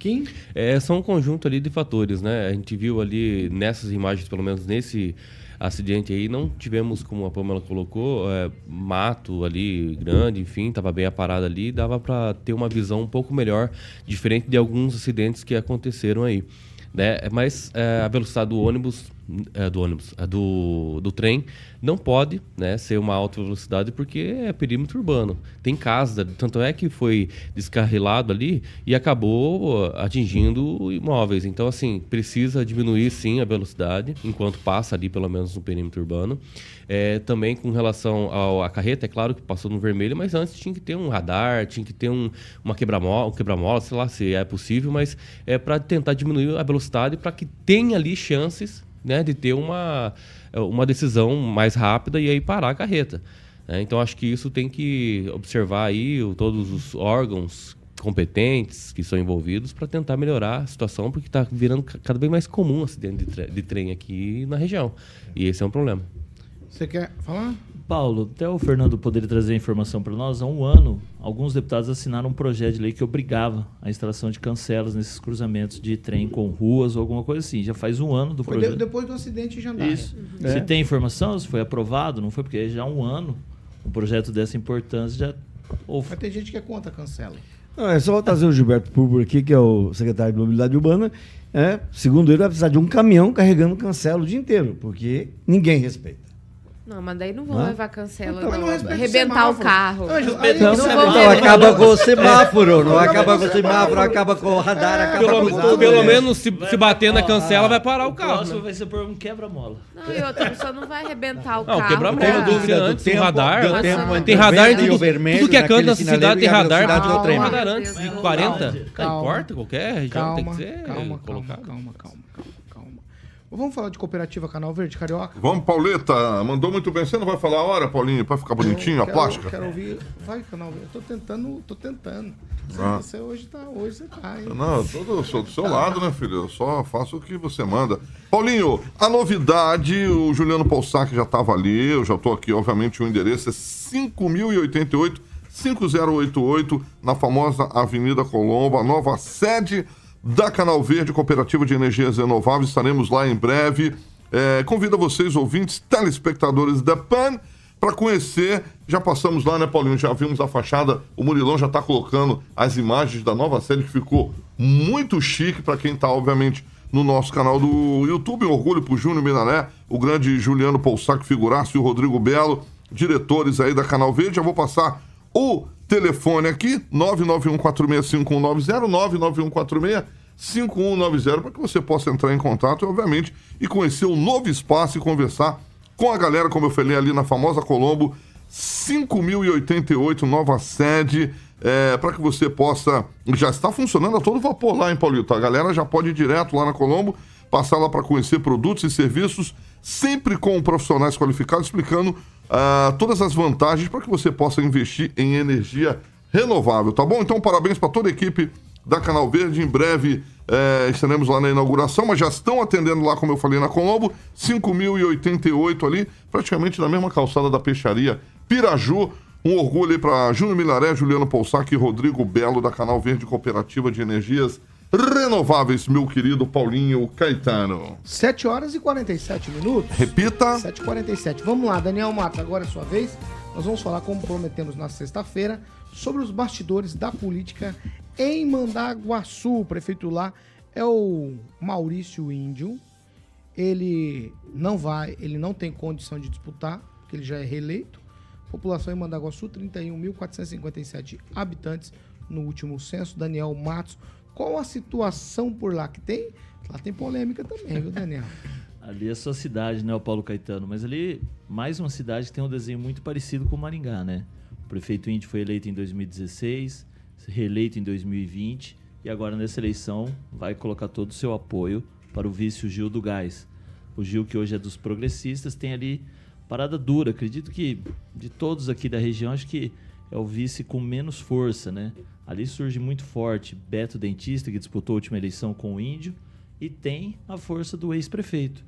Kim? É, são um conjunto ali de fatores, né? A gente viu ali nessas imagens, pelo menos nesse acidente aí, não tivemos, como a Pamela colocou, é, mato ali grande, enfim, estava bem aparado ali, dava para ter uma visão um pouco melhor, diferente de alguns acidentes que aconteceram aí. Né? Mas é, a velocidade do ônibus, é, do ônibus, é, do, do trem, não pode né, ser uma alta velocidade porque é perímetro urbano. Tem casa, tanto é que foi descarrilado ali e acabou atingindo imóveis. Então, assim, precisa diminuir sim a velocidade enquanto passa ali, pelo menos no perímetro urbano. É, também com relação ao, à carreta, é claro que passou no vermelho, mas antes tinha que ter um radar, tinha que ter um, uma quebra-mola, um quebra-mola, sei lá se é possível, mas é para tentar diminuir a velocidade para que tenha ali chances né, de ter uma, uma decisão mais rápida e aí parar a carreta. né? então acho que isso tem que observar aí todos os órgãos competentes que são envolvidos para tentar melhorar a situação, porque está virando ca- cada vez mais comum acidente de, tre- de trem aqui na região. E esse é um problema. Você quer falar? Paulo, até o Fernando poderia trazer a informação para nós. Há um ano, alguns deputados assinaram um projeto de lei que obrigava a instalação de cancelas nesses cruzamentos de trem com ruas ou alguma coisa assim. Já faz um ano do Foi projeto. depois do acidente em Jandaia. Isso. É. Se tem informação, se foi aprovado, não foi, porque já há um ano um projeto dessa importância já houve. Mas tem gente que é contra a cancela. Não, é só trazer o Gilberto Púrpura aqui, que é o secretário de Mobilidade Urbana. É, segundo ele, vai precisar de um caminhão carregando cancela o dia inteiro, porque ninguém respeita. Não, mas daí não vou Hã? levar cancela, Então, não. não o Arrebentar o carro. Não você- Não levar. acaba com o semáforo, não acaba com o semáforo, acaba com o radar, acaba Pelo, com tudo. pelo né? menos, se, se bater na cancela, vai parar o carro. próximo né? vai ser por um quebra-mola. Não, e outra pessoa não vai arrebentar o Não, carro. quebrar pra- mola, dúvida antes, tem radar. tempo não- Tem o radar em tudo, o vermelho, tudo que é canto da cidade tem radar. do radar antes de 40. Não importa, qualquer região Calma, tem que ser colocado. calma, calma, calma, calma. Vamos falar de cooperativa Canal Verde, Carioca? Vamos, Pauleta. Mandou muito bem. Você não vai falar a hora, Paulinho, pra ficar bonitinho, a Quero- plástica? Quero ouvir. Vai, Canal Verde. Eu tô tentando, tô tentando. Você, Ah. você hoje tá, hoje você tá, hein? Não, eu tô do, sou do seu lado, né, filho? Eu só faço o que você manda. Paulinho, a novidade, o Juliano Poussac já tava ali, eu já tô aqui, obviamente, o endereço é 5088 5088, na famosa Avenida Colombo, a nova sede da Canal Verde Cooperativa de Energias Renováveis. Estaremos lá em breve. É, convido vocês, ouvintes, telespectadores da PAN, para conhecer. Já passamos lá, né, Paulinho? Já vimos a fachada. O Murilão já está colocando as imagens da nova série que ficou muito chique para quem está, obviamente, no nosso canal do YouTube. Um orgulho pro Júnior Minaré, o grande Juliano Poussac Figuraço e o Rodrigo Belo, diretores aí da Canal Verde. Já vou passar o telefone aqui, 991465190, 991465190, para que você possa entrar em contato, obviamente, e conhecer o novo espaço e conversar com a galera, como eu falei ali na famosa Colombo, 5088, nova sede, é, para que você possa. Já está funcionando a todo vapor lá em Paulito. A galera já pode ir direto lá na Colombo, passar lá para conhecer produtos e serviços, sempre com profissionais qualificados, explicando ah, todas as vantagens para que você possa investir em energia renovável, tá bom? Então, parabéns para toda a equipe da Canal Verde. Em breve é, estaremos lá na inauguração, mas já estão atendendo lá, como eu falei, na Colombo, 5.088 ali, praticamente na mesma calçada da peixaria Piraju. Um orgulho aí para Júnior Milaré, Juliano Poussac e Rodrigo Belo, da Canal Verde Cooperativa de Energias Renováveis, meu querido Paulinho Caetano. 7 horas e 47 minutos. Repita. 7 e 47 Vamos lá, Daniel Matos, agora é sua vez. Nós vamos falar, como prometemos na sexta-feira, sobre os bastidores da política em Mandaguaçu. O prefeito lá é o Maurício Índio. Ele não vai, ele não tem condição de disputar, porque ele já é reeleito. População em Mandaguaçu, 31.457 habitantes no último censo. Daniel Matos, qual a situação por lá que tem? Lá tem polêmica também, viu, Daniel? Ali é sua cidade, né, o Paulo Caetano? Mas ali, mais uma cidade que tem um desenho muito parecido com o Maringá, né? O prefeito Índio foi eleito em 2016, reeleito em 2020 e agora nessa eleição vai colocar todo o seu apoio para o vice o Gil do Gás. O Gil, que hoje é dos progressistas, tem ali parada dura. Acredito que de todos aqui da região, acho que é o vice com menos força, né? Ali surge muito forte Beto Dentista, que disputou a última eleição com o Índio, e tem a força do ex-prefeito,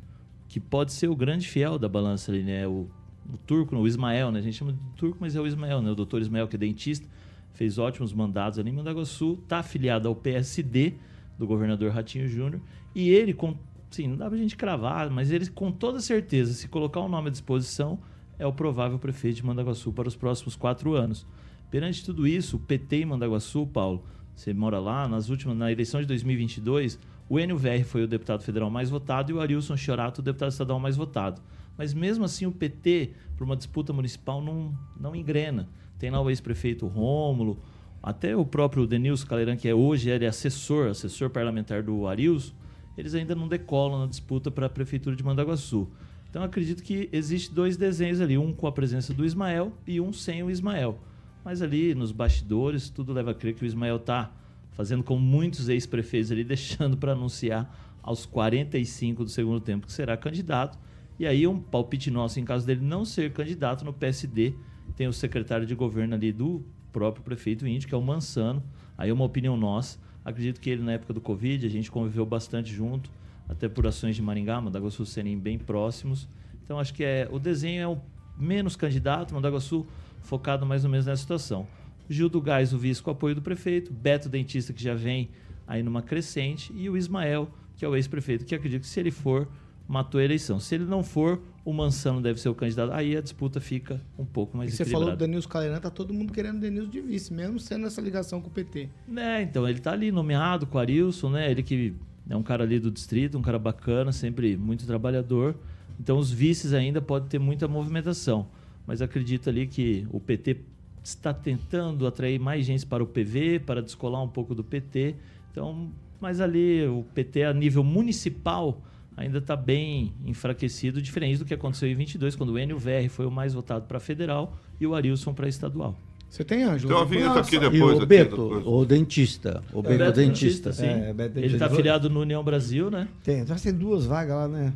que pode ser o grande fiel da balança ali, né? O, o turco, o Ismael, né? A gente chama de turco, mas é o Ismael, né? O doutor Ismael, que é dentista, fez ótimos mandados ali em Mandaguaçu, tá afiliado ao PSD do governador Ratinho Júnior, e ele, com, sim, não dá pra gente cravar, mas ele com toda certeza, se colocar o nome à disposição, é o provável prefeito de Mandaguaçu para os próximos quatro anos. Perante tudo isso, o PT em Mandaguaçu, Paulo, você mora lá, nas últimas, na eleição de 2022, o Enio VR foi o deputado federal mais votado e o Arilson Chorato o deputado estadual mais votado. Mas mesmo assim o PT, por uma disputa municipal, não, não engrena. Tem lá o ex-prefeito Rômulo, até o próprio Denilson Caleran, que é hoje ele é assessor, assessor parlamentar do Arilson, eles ainda não decolam na disputa para a prefeitura de Mandaguaçu. Então acredito que existe dois desenhos ali, um com a presença do Ismael e um sem o Ismael. Mas ali nos bastidores, tudo leva a crer que o Ismael está fazendo como muitos ex-prefeitos ali, deixando para anunciar aos 45 do segundo tempo que será candidato. E aí um palpite nosso, em caso dele não ser candidato no PSD, tem o secretário de governo ali do próprio prefeito índio, que é o Mansano. Aí é uma opinião nossa. Acredito que ele, na época do Covid, a gente conviveu bastante junto, até por ações de Maringá, Mandaguaçu serem bem próximos. Então acho que é, o desenho é o menos candidato, Mandaguaçu focado mais ou menos nessa situação. Gil do Gás, o vice com apoio do prefeito, Beto Dentista, que já vem aí numa crescente, e o Ismael, que é o ex-prefeito, que acredito que se ele for, matou a eleição. Se ele não for, o Mansano deve ser o candidato. Aí a disputa fica um pouco mais E você falou do Denilson Caleran, tá todo mundo querendo o Denilson de vice, mesmo sendo essa ligação com o PT. É, então, ele tá ali nomeado com o Arilson, né? Ele que é um cara ali do distrito, um cara bacana, sempre muito trabalhador. Então os vices ainda podem ter muita movimentação. Mas acredito ali que o PT está tentando atrair mais gente para o PV, para descolar um pouco do PT. Então, mas ali o PT a nível municipal ainda está bem enfraquecido, diferente do que aconteceu em 22, quando o Enio VR foi o mais votado para federal e o Arilson para estadual. Você tem, Ângelo? Tem uma vinheta aqui E depois. o aqui, Beto, depois. o dentista. O É Beto, Beto dentista. sim. É, Beto Ele está afiliado no União Brasil, né? Tem, então tem duas vagas lá, né?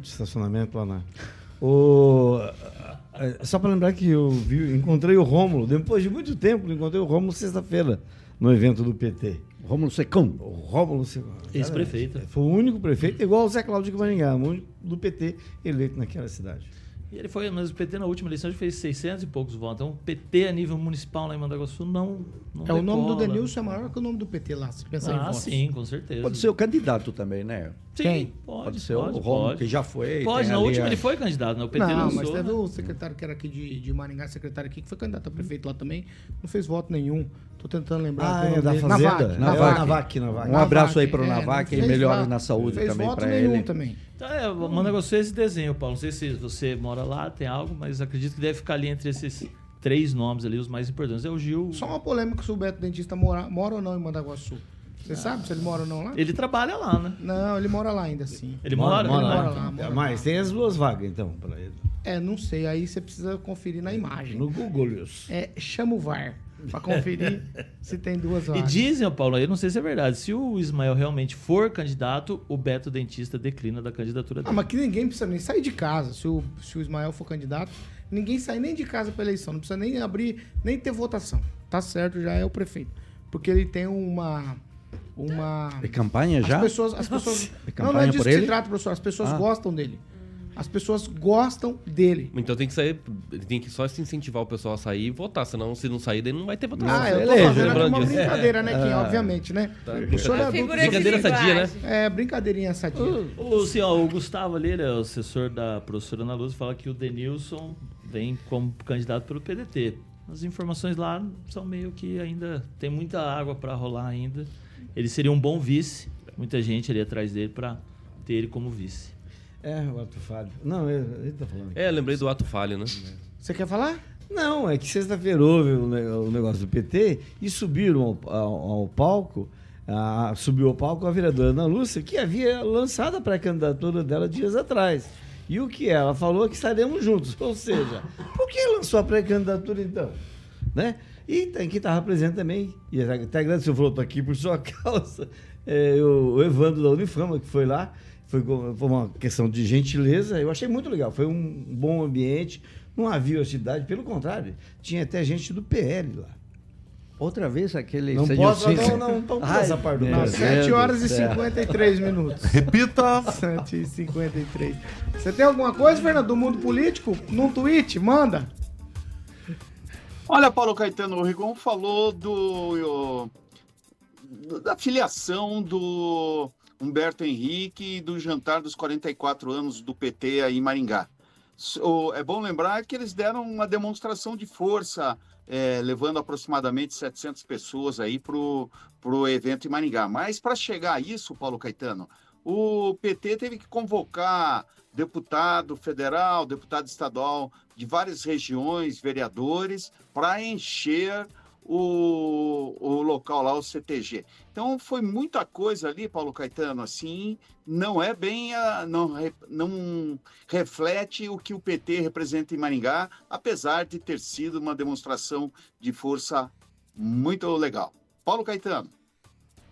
de estacionamento lá na. O, é, só para lembrar que eu vi, encontrei o Rômulo, depois de muito tempo, encontrei o Rômulo sexta-feira, no evento do PT. Rômulo Secão. O Rômulo Secão. Ex-prefeito. Foi o único prefeito, igual o Zé Cláudio de Maringá, o único do PT eleito naquela cidade. E ele foi, mas o PT na última eleição ele fez 600 e poucos votos. Então o PT a nível municipal lá em Mandaguaçu não, não É, o nome do decola. Denilson é maior que o nome do PT lá, se pensar em Ah, votos. sim, com certeza. Pode ser o candidato também, né? Sim, Quem? pode, Pode ser pode, o Romulo, pode. que já foi. Pode, na última a- ele foi candidato, né? O PT Não, lançou, mas teve né? o secretário que era aqui de, de Maringá, secretário aqui, que foi candidato a prefeito lá também, não fez voto nenhum. Tô tentando lembrar. Ah, o é da dele. Fazenda? Navac, Navac. Navac. Navac, Navac. Um abraço aí Navac, pro é, Navac e melhoras voto- na saúde fez também voto para nenhum ele. também. Então, é, Mandaguaçu é esse desenho, Paulo. Não sei se você mora lá, tem algo, mas acredito que deve ficar ali entre esses três nomes ali, os mais importantes. É o Gil. Só uma polêmica se o Beto Dentista mora, mora ou não em Mandaguaçu. Você sabe se ele mora ou não lá? Ele trabalha lá, né? Não, ele mora lá ainda sim. Ele mora? Ele Mora mora lá. lá. mora lá. Mas tem as duas vagas, então, para ele. É, não sei. Aí você precisa conferir na imagem. No Google, Lius. É, chama o VAR pra conferir se tem duas E vagas. dizem, ó, Paulo, eu não sei se é verdade, se o Ismael realmente for candidato, o Beto Dentista declina da candidatura Ah, dele. mas que ninguém precisa nem sair de casa. Se o, se o Ismael for candidato, ninguém sai nem de casa pra eleição. Não precisa nem abrir, nem ter votação. Tá certo, já é o prefeito. Porque ele tem uma. Uma. É campanha já? As pessoas. As pessoas É não, não é disso por que ele? se trata, professor. As pessoas Ah. gostam dele. As pessoas gostam dele. Então tem que sair, ele tem que só se incentivar o pessoal a sair e votar, senão se não sair, daí não vai ter votação. Ah, eu tô fazendo aqui lembrando uma brincadeira, né, Kim? Ah. Obviamente, né? Tá, O senhor é de Brincadeira sadia, né? É, brincadeirinha sadia. O, assim, ó, o Gustavo ali, ele é o assessor da professora Ana Luz, fala que o Denilson vem como candidato pelo PDT. As informações lá são meio que ainda tem muita água para rolar ainda. Ele seria um bom vice, muita gente ali atrás dele para ter ele como vice. É, o Ato Fábio. Não, ele, ele tá falando. É, lembrei do ato falho, né? Você quer falar? Não, é que sexta-feira houve o negócio do PT e subiram ao, ao- ao palco, a- subiu ao palco a vereadora Ana Lúcia, que havia lançado a pré-candidatura dela dias atrás. E o que ela falou é que estaremos juntos. Ou seja, por que lançou a pré-candidatura então? Né? E tem que estava presente também, e até agradecer o Floto aqui por sua causa, é, o, o Evandro da Unifama, que foi lá, foi, foi uma questão de gentileza, eu achei muito legal, foi um bom ambiente, não havia hostilidade, pelo contrário, tinha até gente do PL lá. Outra vez aquele Não senhor posso, não, não, não, não Ai, essa parte do meu Não, Deus 7 do horas e céu. 53 minutos. Repita. 7 e 53. Você tem alguma coisa, Fernando, do mundo político? Num tweet? Manda. Olha, Paulo Caetano, o Rigon falou do, da filiação do Humberto Henrique e do jantar dos 44 anos do PT aí em Maringá. S- o- É bom lembrar que eles deram uma demonstração de força, é, levando aproximadamente 700 pessoas aí para o evento em Maringá. Mas para chegar a isso, Paulo Caetano, o PT teve que convocar deputado federal, deputado estadual de várias regiões, vereadores, para encher o, o local lá, o CTG. Então foi muita coisa ali, Paulo Caetano, assim, não é bem a, não, não reflete o que o PT representa em Maringá, apesar de ter sido uma demonstração de força muito legal. Paulo Caetano.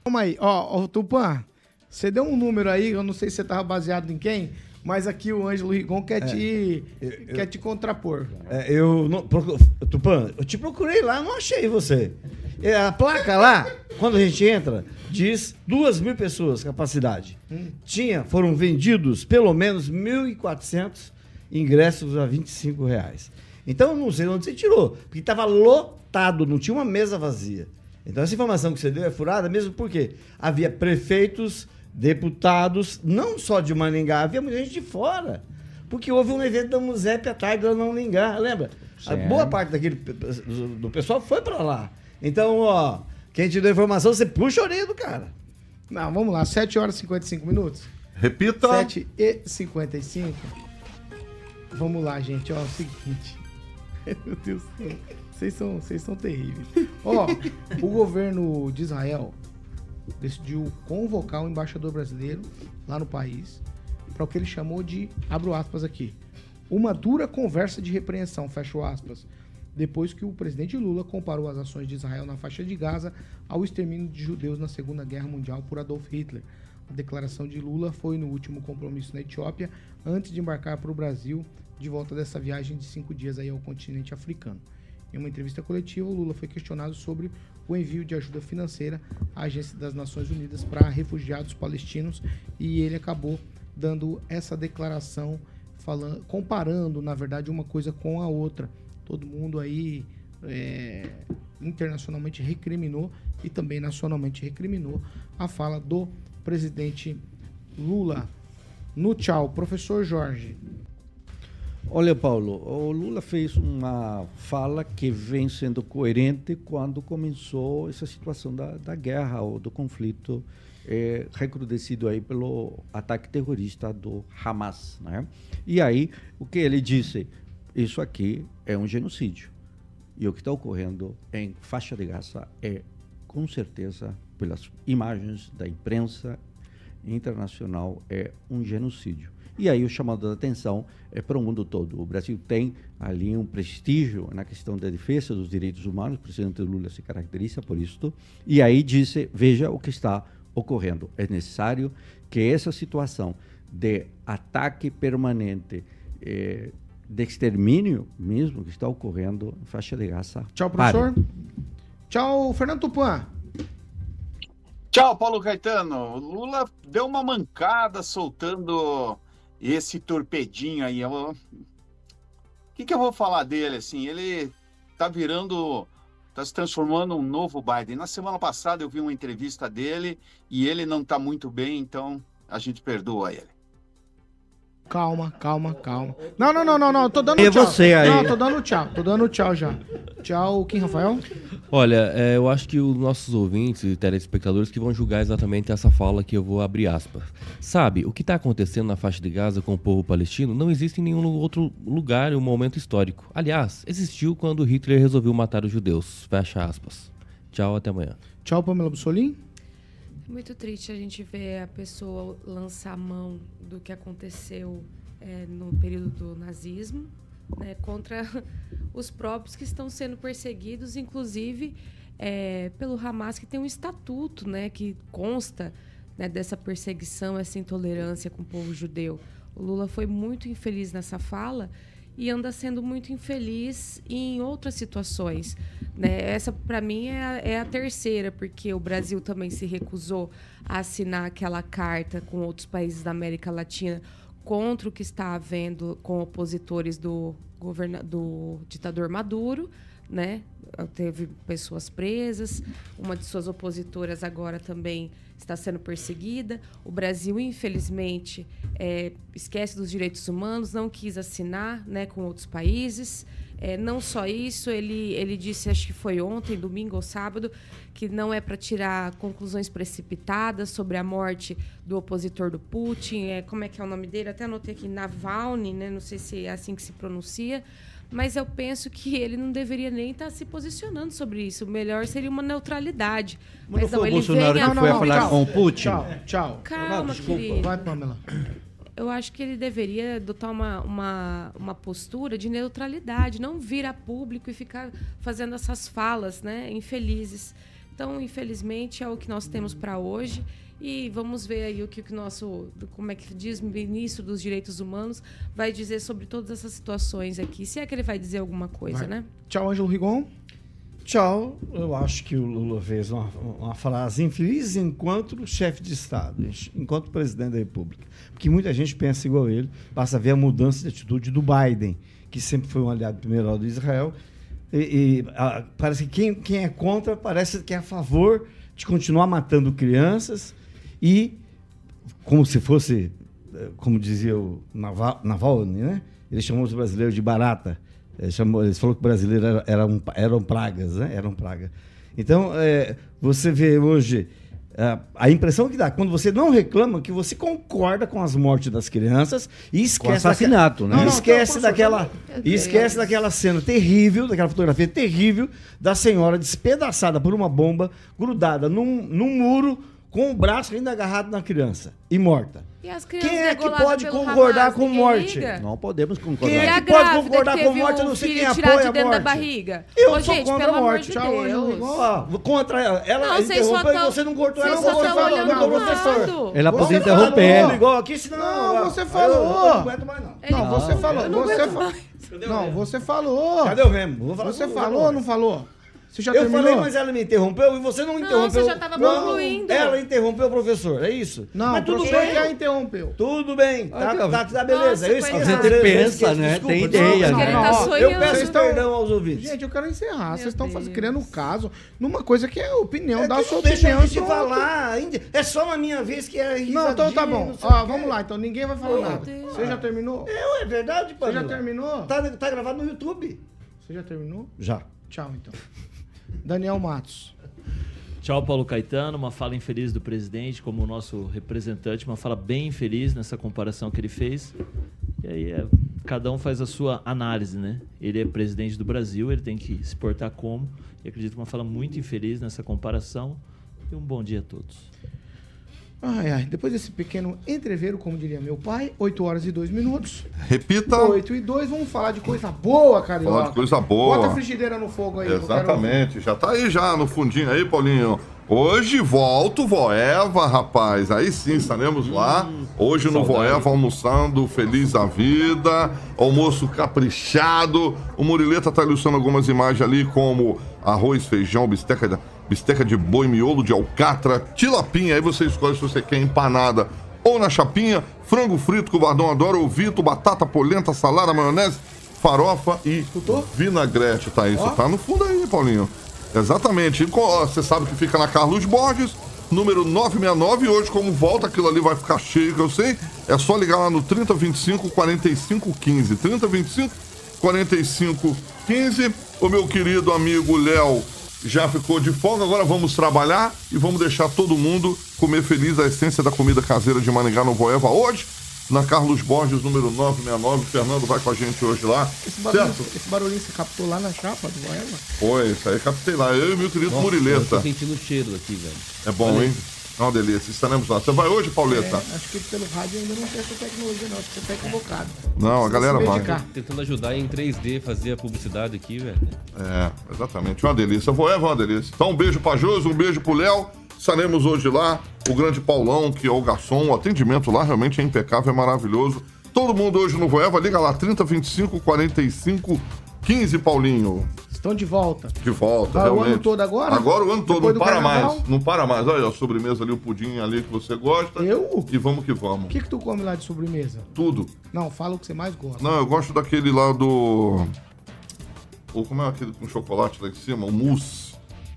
Calma aí. Ó, ó, Tupã, você deu um número aí, eu não sei se você tava baseado em quem, mas aqui o Ângelo Rigon quer, te, quer te contrapor. É, eu não. Tupã, eu te procurei lá, não achei você. É, a placa lá, quando a gente entra, diz duas mil pessoas capacidade. Tinha, foram vendidos pelo menos 1.400 ingressos a 25 reais. Então eu não sei de onde você tirou, porque estava lotado, não tinha uma mesa vazia. Então essa informação que você deu é furada mesmo porque havia prefeitos, deputados, não só de Maningá, havia muita gente de fora. Porque houve um evento da Musep à tarde lá no Lingá, lembra? A boa parte daquele do pessoal foi pra lá. Então, ó, quem te deu a informação, você puxa a orelha do cara. Não, vamos lá, 7 horas e 55 minutos. Repita. 7 e 55. Vamos lá, gente. Ó, é o seguinte. Meu Deus do céu. Vocês são, vocês são terríveis. Ó, o governo de Israel decidiu convocar o embaixador brasileiro lá no país para o que ele chamou de, abro aspas aqui, uma dura conversa de repreensão, fecho aspas, depois que o presidente Lula comparou as ações de Israel na faixa de Gaza ao extermínio de judeus na Segunda Guerra Mundial por Adolf Hitler. A declaração de Lula foi no último compromisso na Etiópia, antes de embarcar para o Brasil, de volta dessa viagem de cinco dias aí ao continente africano. Em uma entrevista coletiva, Lula foi questionado sobre o envio de ajuda financeira à Agência das Nações Unidas para refugiados palestinos e ele acabou dando essa declaração falando, comparando, na verdade, uma coisa com a outra. Todo mundo aí é, internacionalmente recriminou e também nacionalmente recriminou a fala do presidente Lula. No tchau, professor Jorge. Olha, Paulo, o Lula fez uma fala que vem sendo coerente quando começou essa situação da, da guerra ou do conflito é, recrudescido aí pelo ataque terrorista do Hamas, né? E aí, o que ele disse? Isso aqui é um genocídio. E o que está ocorrendo em faixa de Gaza é, com certeza, pelas imagens da imprensa internacional, é um genocídio. E aí o chamado de atenção é para o mundo todo. O Brasil tem ali um prestígio na questão da defesa dos direitos humanos, o presidente Lula se caracteriza por isso. E aí disse, veja o que está ocorrendo. É necessário que essa situação de ataque permanente, eh, de extermínio mesmo que está ocorrendo em faixa de Gaza. Tchau, professor. Pare. Tchau, Fernando Tupan. Tchau, Paulo Caetano. Lula deu uma mancada soltando esse torpedinho aí. O que, que eu vou falar dele? Assim, ele tá virando, tá se transformando um novo Biden. Na semana passada eu vi uma entrevista dele e ele não tá muito bem, então a gente perdoa ele. Calma, calma, calma. Não, não, não, não, não. Tô dando e tchau. você aí? Não, tô dando tchau. Tô dando tchau já. Tchau, Kim Rafael. Olha, é, eu acho que os nossos ouvintes e telespectadores que vão julgar exatamente essa fala que eu vou abrir aspas. Sabe, o que está acontecendo na faixa de Gaza com o povo palestino não existe em nenhum outro lugar em um momento histórico. Aliás, existiu quando Hitler resolveu matar os judeus. Fecha aspas. Tchau, até amanhã. Tchau, Pamela Bussolini. Muito triste a gente ver a pessoa lançar mão do que aconteceu é, no período do nazismo né, contra os próprios que estão sendo perseguidos, inclusive é, pelo Hamas, que tem um estatuto né, que consta né, dessa perseguição, essa intolerância com o povo judeu. O Lula foi muito infeliz nessa fala e anda sendo muito infeliz em outras situações. Né? Essa, para mim, é a, é a, terceira, porque o Brasil também se recusou a assinar aquela carta com outros países da América Latina contra o que está havendo com opositores do, do ditador Maduro. Né? Teve pessoas presas, uma de suas opositoras agora também está sendo perseguida. O Brasil, infelizmente, é, esquece dos direitos humanos, não quis assinar né, com outros países. É, não só isso, ele, ele disse, acho que foi ontem, domingo ou sábado, que não é para tirar conclusões precipitadas sobre a morte do opositor do Putin. É, como é que é o nome dele? Até anotei aqui, Navalny, né? não sei se é assim que se pronuncia mas eu penso que ele não deveria nem estar tá se posicionando sobre isso. O melhor seria uma neutralidade. Mas, mas não, foi o Bolsonaro que foi a falar tchau, com o Putin? Tchau, tchau. Calma, não, querido. Vai, Pamela. Eu acho que ele deveria adotar uma, uma, uma postura de neutralidade, não vir a público e ficar fazendo essas falas né, infelizes. Então, infelizmente, é o que nós temos para hoje. E vamos ver aí o que o nosso, como é que diz, ministro dos Direitos Humanos vai dizer sobre todas essas situações aqui. Se é que ele vai dizer alguma coisa, vai. né? Tchau, Ângelo Rigon. Tchau. Eu acho que o Lula fez uma, uma frase infeliz enquanto chefe de Estado, enquanto presidente da República. Porque muita gente pensa igual ele, basta ver a mudança de atitude do Biden, que sempre foi um aliado primeiro de Israel. E, e a, parece que quem, quem é contra parece que é a favor de continuar matando crianças e, como se fosse, eh, como dizia o Naval, Navalny, né? ele chamou os brasileiros de barata. Ele, chamou, ele falou que brasileiro era, era um, eram pragas, né? eram pragas. Então, é, você vê hoje é, a impressão que dá, quando você não reclama, que você concorda com as mortes das crianças e esquece. assassinato, daquela, né? esquece Não, não, daquela. Meu E esquece Deus. daquela cena terrível, daquela fotografia terrível da senhora despedaçada por uma bomba, grudada num, num muro, com o braço ainda agarrado na criança e morta. E as crianças Quem é que pode concordar Hamas, com ninguém morte? liga? Não podemos Quem concordar. E é que pode concordar que com morte? Eu o não sei quem apoia de a da morte. barriga. Eu Ô, sou gente, contra a morte. de Tchau, contra ela. Ela Não, interrompeu e tão- você não cortou ela. você falou, olhando não, pro professor. Ela Você podia falou, interromper. Igual aqui, senão... Não, você eu- falou. Eu, não aguento mais, não. Não, você falou. eu não Você falou. Não, você falou. Cadê o falar Você falou ou não falou? Você já Eu terminou? falei, mas ela me interrompeu e você não interrompeu. você já tava Não, concluindo. Ela interrompeu o professor, é isso? Não, mas tudo bem. que a interrompeu. Tudo bem, tá, Olha, tá, tá beleza. Nossa, eu esqueci. eu pensa, né? desculpa, Tem ideia, Porque né? tá Não, sonhando. Eu peço Vocês tão- perdão aos ouvintes. Gente, eu quero encerrar. Vocês estão fazendo- criando um caso numa coisa que é a opinião É da sua não deixa opinião. a gente falar. ainda- É só na minha vez que é Não, então tá bom. não Ó, vamos lá, então ninguém vai falar Meu nada. Você já terminou? É, é verdade, Você pai. já terminou? Tá, tá gravado no YouTube. Você já terminou? Já. Tchau, então. Daniel Matos. Tchau, Paulo Caetano. Uma fala infeliz do presidente, como o nosso representante, uma fala bem infeliz nessa comparação que ele fez. E aí, é, cada um faz a sua análise, né? Ele é presidente do Brasil, ele tem que se portar como. E acredito uma fala muito infeliz nessa comparação. E um bom dia a todos. Ai, ai. Depois desse pequeno entreveiro, como diria meu pai, 8 horas e 2 minutos. Repita. 8 e 2, vamos falar de coisa boa, carioca. Falar de coisa boa. Bota a frigideira no fogo aí. Exatamente, já tá aí já no fundinho aí, Paulinho. Hoje volto Voeva, rapaz. Aí sim, estaremos lá. Hoje no. Voeva, almoçando, feliz a vida. Almoço caprichado. O Murileta tá ilustrando algumas imagens ali, como arroz, feijão, bisteca bisteca de boi, miolo de alcatra, tilapinha. Aí você escolhe se você quer empanada ou na chapinha. Frango frito que o Bardão adora, ovito, batata, polenta, salada, maionese, farofa e vinagrete. Tá isso, tá no fundo aí, Paulinho. Exatamente. E ó, Você sabe que fica na Carlos Borges, número 969. E hoje, como volta, aquilo ali vai ficar cheio, que eu sei. É só ligar lá no 3025 4515. 3025 4515. O meu querido amigo Léo já ficou de folga. Agora vamos trabalhar e vamos deixar todo mundo comer feliz a essência da comida caseira de Maringá no Voeva hoje. Na Carlos Borges, número 969. O Fernando vai com a gente hoje lá. Esse barulhinho, Certo? esse barulhinho você captou lá na chapa do Voeva? Foi, isso aí captei lá. Eu e meu querido Nossa, Eu Murileta. tô sentindo o cheiro aqui, velho. É bom, hein? É uma delícia. Estaremos lá. Você vai hoje, Pauleta? É, acho que pelo rádio ainda não tem essa tecnologia, não. Acho que você tá equivocado. Não, a galera vai. Tentando ajudar em 3D, fazer a publicidade aqui, velho. É, exatamente. Uma delícia. Voeva é uma delícia. Então, um beijo pra Josi, um beijo pro Léo. Estaremos hoje lá. O grande Paulão, que é o garçom. O atendimento lá realmente é impecável, é maravilhoso. Todo mundo hoje no Voeva. Liga lá, 3025 45 15, Paulinho. Estão de volta. De volta, Vai o realmente. ano todo agora? Agora o ano todo, Depois não para carnaval? mais. Não para mais. Olha, a sobremesa ali, o pudim ali que você gosta. Eu? E vamos que vamos. O que, que tu come lá de sobremesa? Tudo. Não, fala o que você mais gosta. Não, eu gosto daquele lá do. Ou como é aquele com chocolate lá em cima? O mousse.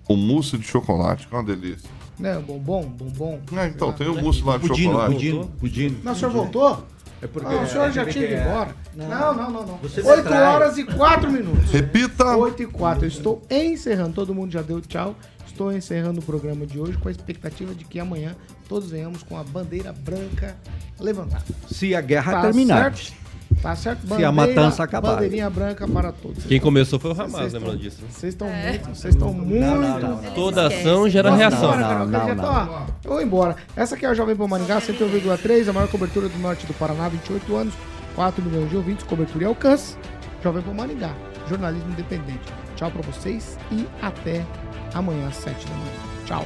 O mousse de chocolate, que é uma delícia. Né, bombom, bombom. É, então, tem o mousse lá de Pudino, chocolate. pudino, pudino. Não, o senhor voltou? É porque Ah, o senhor já é, tinha ido é, embora. Não. Não, não, não, não. Você me 8 trai. horas e 4 minutos. Repita. 8 e 4. Eu estou encerrando. Todo mundo já deu tchau. Estou encerrando o programa de hoje com a expectativa de que amanhã todos venhamos com a bandeira branca levantada. Se a guerra Tá terminar. certo? Tá certo? Se a matança acabar. Bandeirinha branca para todos. Quem começou foi o Hamas, lembrando disso. Vocês estão muito, vocês estão muito. não, não, não. Toda ação gera reação. embora, Não, não, não. Eu vou embora. Essa aqui é a Jovem Pan Maringá, 101,3, a maior cobertura do norte do Paraná, 28 anos, 4 milhões de ouvintes, cobertura e alcance. Jovem Pan Maringá, jornalismo independente. Tchau pra vocês e até amanhã às 7 da manhã. Tchau.